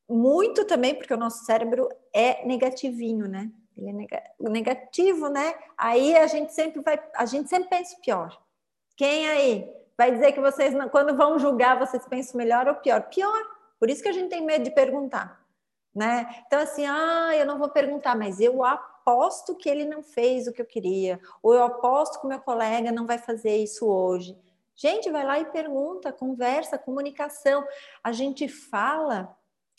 A: muito também porque o nosso cérebro é negativinho, né? Ele é negativo, né? Aí a gente sempre vai, a gente sempre pensa pior. Quem aí vai dizer que vocês, quando vão julgar, vocês pensam melhor ou pior? Pior. Por isso que a gente tem medo de perguntar, né? Então, assim, ah, eu não vou perguntar, mas eu aposto que ele não fez o que eu queria, ou eu aposto que o meu colega não vai fazer isso hoje. Gente, vai lá e pergunta, conversa, comunicação. A gente fala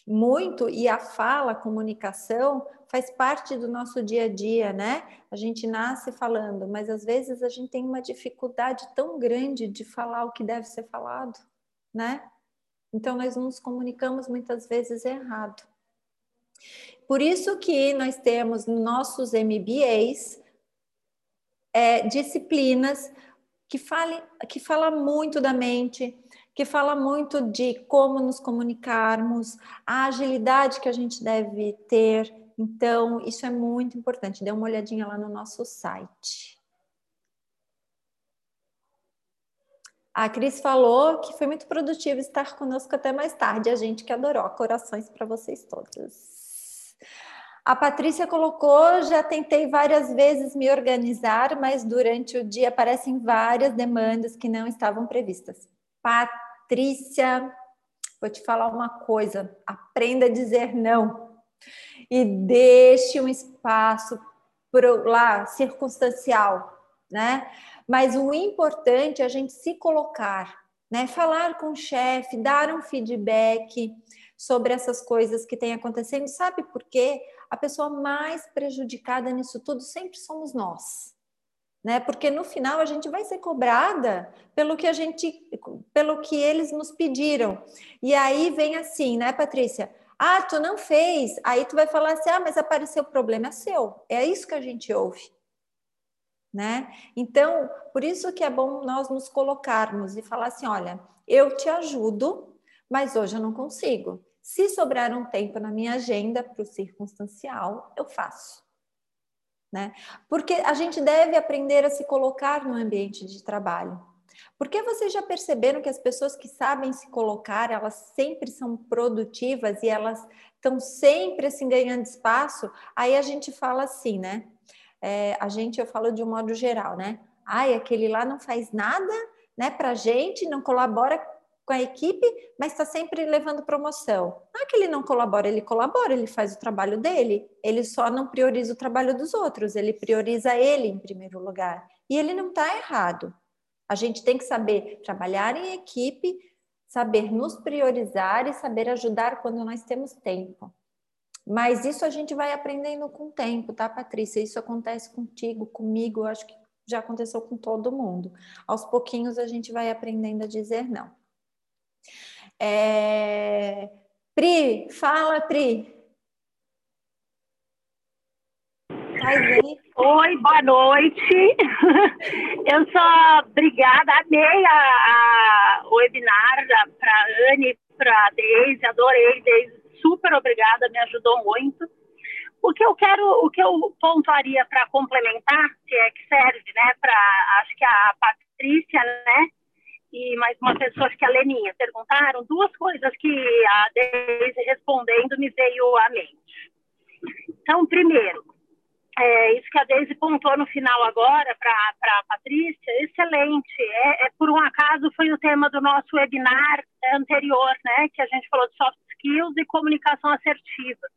A: muito e a fala, a comunicação faz parte do nosso dia a dia, né? A gente nasce falando, mas às vezes a gente tem uma dificuldade tão grande de falar o que deve ser falado, né? Então nós nos comunicamos muitas vezes errado. Por isso que nós temos nossos MBAs é, disciplinas que fale, que fala muito da mente, que fala muito de como nos comunicarmos, a agilidade que a gente deve ter. Então, isso é muito importante. Dê uma olhadinha lá no nosso site. A Cris falou que foi muito produtivo estar conosco até mais tarde. A gente que adorou. Corações para vocês todos. A Patrícia colocou: já tentei várias vezes me organizar, mas durante o dia aparecem várias demandas que não estavam previstas. Patrícia, vou te falar uma coisa: aprenda a dizer não e deixe um espaço pro, lá circunstancial, né? Mas o importante é a gente se colocar, né? Falar com o chefe, dar um feedback sobre essas coisas que têm acontecendo. Sabe por quê? A pessoa mais prejudicada nisso tudo sempre somos nós né? Porque no final a gente vai ser cobrada pelo que a gente, pelo que eles nos pediram. E aí vem assim, né, Patrícia? Ah, tu não fez. Aí tu vai falar assim: "Ah, mas apareceu o problema é seu". É isso que a gente ouve. Né? Então, por isso que é bom nós nos colocarmos e falar assim: olha, eu te ajudo, mas hoje eu não consigo. Se sobrar um tempo na minha agenda para o circunstancial, eu faço né? Porque a gente deve aprender a se colocar no ambiente de trabalho. Porque vocês já perceberam que as pessoas que sabem se colocar, elas sempre são produtivas e elas estão sempre assim ganhando espaço? Aí a gente fala assim, né? É, a gente, eu falo de um modo geral, né? Ai, aquele lá não faz nada, né, pra gente, não colabora com a equipe, mas está sempre levando promoção. Não é que ele não colabora, ele colabora, ele faz o trabalho dele, ele só não prioriza o trabalho dos outros, ele prioriza ele em primeiro lugar. E ele não está errado. A gente tem que saber trabalhar em equipe, saber nos priorizar e saber ajudar quando nós temos tempo. Mas isso a gente vai aprendendo com o tempo, tá, Patrícia? Isso acontece contigo, comigo, acho que já aconteceu com todo mundo. Aos pouquinhos a gente vai aprendendo a dizer não. É... Pri, fala, Pri.
D: Oi, boa noite. Eu sou obrigada, amei a, a, o webinar para a Anne, para a Deise, adorei, Deise, super obrigada, me ajudou muito. O que eu quero, o que eu pontuaria para complementar, se é que serve, né, para, acho que a Patrícia, né, e mais uma pessoa, acho que a Leninha, perguntaram duas coisas que a Deise respondendo me veio à mente. Então, primeiro, é, isso que a Deise pontuou no final agora para a Patrícia, excelente. É, é, por um acaso foi o tema do nosso webinar anterior, né, que a gente falou de soft skills e comunicação assertiva.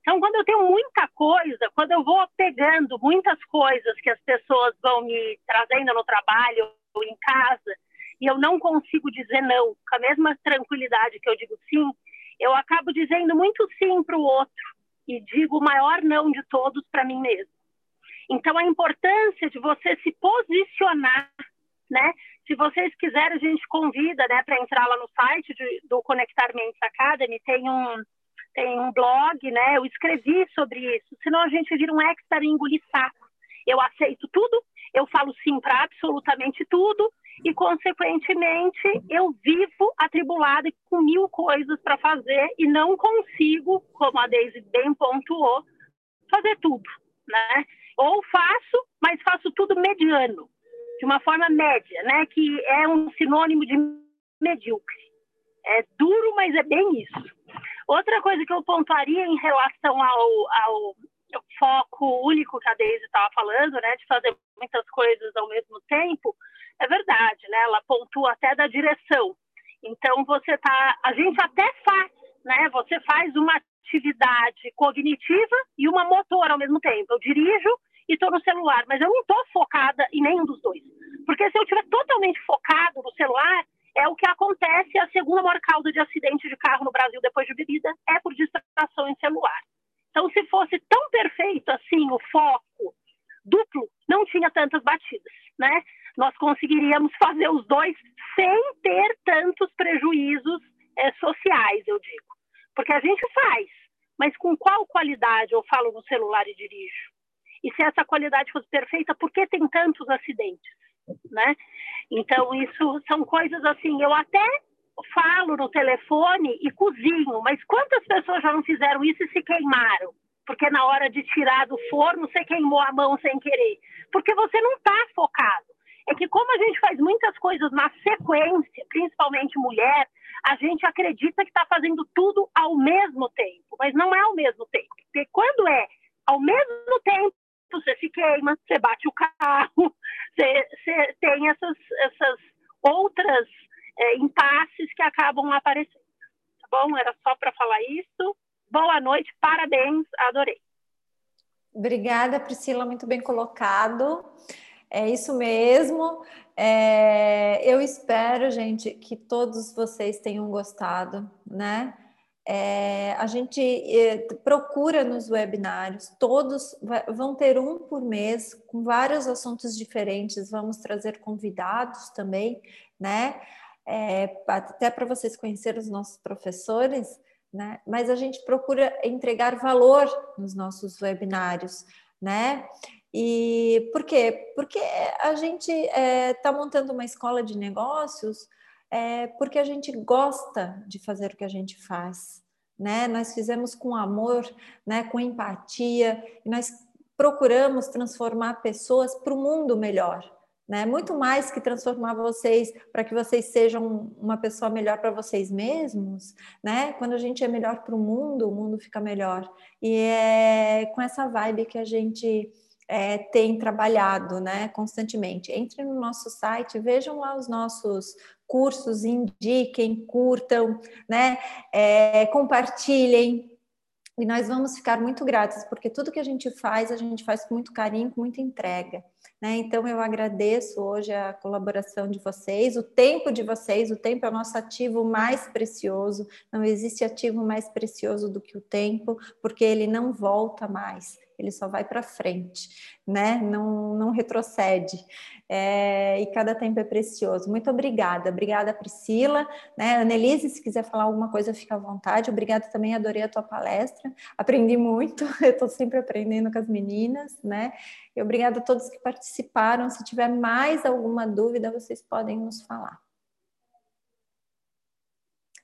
D: Então, quando eu tenho muita coisa, quando eu vou pegando muitas coisas que as pessoas vão me trazendo no trabalho ou em casa, e eu não consigo dizer não com a mesma tranquilidade que eu digo sim, eu acabo dizendo muito sim para o outro e digo o maior não de todos para mim mesmo. Então, a importância de você se posicionar, né? Se vocês quiserem, a gente convida, né, para entrar lá no site de, do Conectar Mentes Academy, tem um, tem um blog, né? Eu escrevi sobre isso, senão a gente vira um expert em engolir saco. Eu aceito tudo, eu falo sim para absolutamente tudo, e, consequentemente, eu vivo atribulada com mil coisas para fazer e não consigo, como a Deise bem pontuou, fazer tudo, né? Ou faço, mas faço tudo mediano, de uma forma média, né? Que é um sinônimo de medíocre. É duro, mas é bem isso. Outra coisa que eu pontuaria em relação ao, ao foco único que a Deise estava falando, né, de fazer muitas coisas ao mesmo tempo, é verdade, né? Ela pontua até da direção. Então você tá, a gente até faz, né? Você faz uma atividade cognitiva e uma motora ao mesmo tempo. Eu dirijo e estou no celular, mas eu não estou focada em nenhum dos dois, Porque se eu estiver totalmente focado no celular, é o que acontece, a segunda maior causa de acidente de carro no Brasil depois de bebida é por distração em celular. Então, se fosse tão perfeito assim o foco duplo, não tinha tantas batidas, né? Nós conseguiríamos fazer os dois sem ter tantos prejuízos é, sociais, eu digo. Porque a gente faz, mas com qual qualidade eu falo no celular e dirijo? E se essa qualidade fosse perfeita, por que tem tantos acidentes? Né? Então, isso são coisas assim, eu até falo no telefone e cozinho, mas quantas pessoas já não fizeram isso e se queimaram? Porque na hora de tirar do forno, você queimou a mão sem querer. Porque você não está focado. É que como a gente faz muitas coisas na sequência, principalmente mulher, a gente acredita que está fazendo tudo ao mesmo tempo, mas não é ao mesmo tempo. Porque quando é ao mesmo tempo, você se queima, você bate o carro, você, você tem essas, essas outras é, impasses que acabam aparecendo. Tá bom? Era só para falar isso. Boa noite, parabéns, adorei.
A: Obrigada, Priscila, muito bem colocado. É isso mesmo. É, eu espero, gente, que todos vocês tenham gostado, né? É, a gente é, procura nos webinários, todos vai, vão ter um por mês, com vários assuntos diferentes, vamos trazer convidados também, né? É, até para vocês conhecerem os nossos professores, né? Mas a gente procura entregar valor nos nossos webinários, né? E por quê? Porque a gente está é, tá montando uma escola de negócios é, porque a gente gosta de fazer o que a gente faz, né? Nós fizemos com amor, né? Com empatia, e nós procuramos transformar pessoas para o mundo melhor, né? Muito mais que transformar vocês para que vocês sejam uma pessoa melhor para vocês mesmos, né? Quando a gente é melhor para o mundo, o mundo fica melhor. E é com essa vibe que a gente é, tem trabalhado né, constantemente. Entre no nosso site, vejam lá os nossos cursos, indiquem, curtam, né, é, compartilhem. E nós vamos ficar muito gratos, porque tudo que a gente faz, a gente faz com muito carinho, com muita entrega. Né? Então, eu agradeço hoje a colaboração de vocês, o tempo de vocês. O tempo é o nosso ativo mais precioso. Não existe ativo mais precioso do que o tempo, porque ele não volta mais ele só vai para frente, né? Não, não retrocede. É, e cada tempo é precioso. Muito obrigada. Obrigada, Priscila. Né? Annelise, se quiser falar alguma coisa, fica à vontade. Obrigada também, adorei a tua palestra. Aprendi muito, eu estou sempre aprendendo com as meninas, né? E obrigada a todos que participaram. Se tiver mais alguma dúvida, vocês podem nos falar.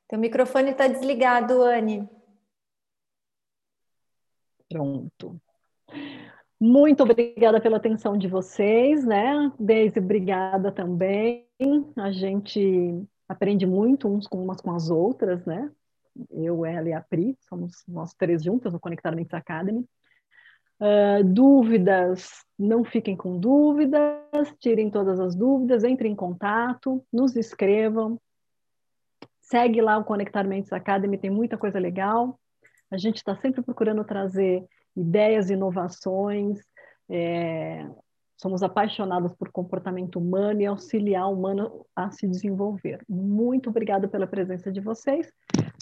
A: Teu microfone está desligado, Anne.
B: Pronto. Muito obrigada pela atenção de vocês, né? Deise, obrigada também. A gente aprende muito uns com umas com as outras, né? Eu, ela e a Pri, somos nós três juntas no Conectar Mentes Academy. Uh, dúvidas, não fiquem com dúvidas, tirem todas as dúvidas, entrem em contato, nos escrevam. Segue lá o Conectar Mentes Academy, tem muita coisa legal. A gente está sempre procurando trazer ideias, inovações. É, somos apaixonados por comportamento humano e auxiliar o humano a se desenvolver. Muito obrigada pela presença de vocês.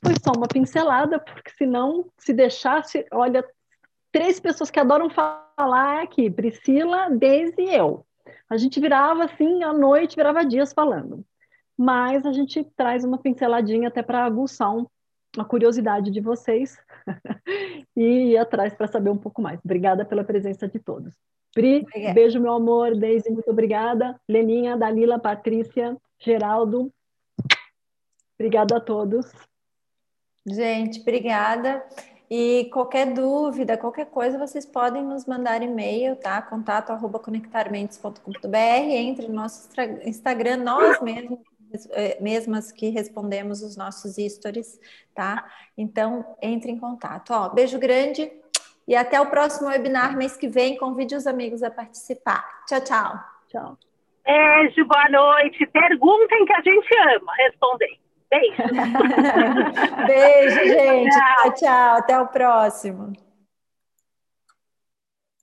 B: Foi só uma pincelada, porque senão, se deixasse, olha, três pessoas que adoram falar aqui, Priscila, Deise e eu. A gente virava assim, à noite, virava dias falando. Mas a gente traz uma pinceladinha até para aguçar um, a curiosidade de vocês e ir atrás para saber um pouco mais. Obrigada pela presença de todos. Pri, obrigada. beijo, meu amor. Deise, muito obrigada. Leninha, Dalila, Patrícia, Geraldo. Obrigada a todos.
A: Gente, obrigada. E qualquer dúvida, qualquer coisa, vocês podem nos mandar e-mail, tá? Contato arroba conectarmentes.com.br, entre no nosso Instagram, nós mesmos mesmas que respondemos os nossos stories, tá? Então, entre em contato. Ó, beijo grande e até o próximo webinar mês que vem. Convide os amigos a participar. Tchau, tchau.
B: Tchau.
D: Beijo, boa noite. Perguntem que a gente ama responder. Beijo.
A: Beijo, gente. Tchau, tchau. Até o próximo.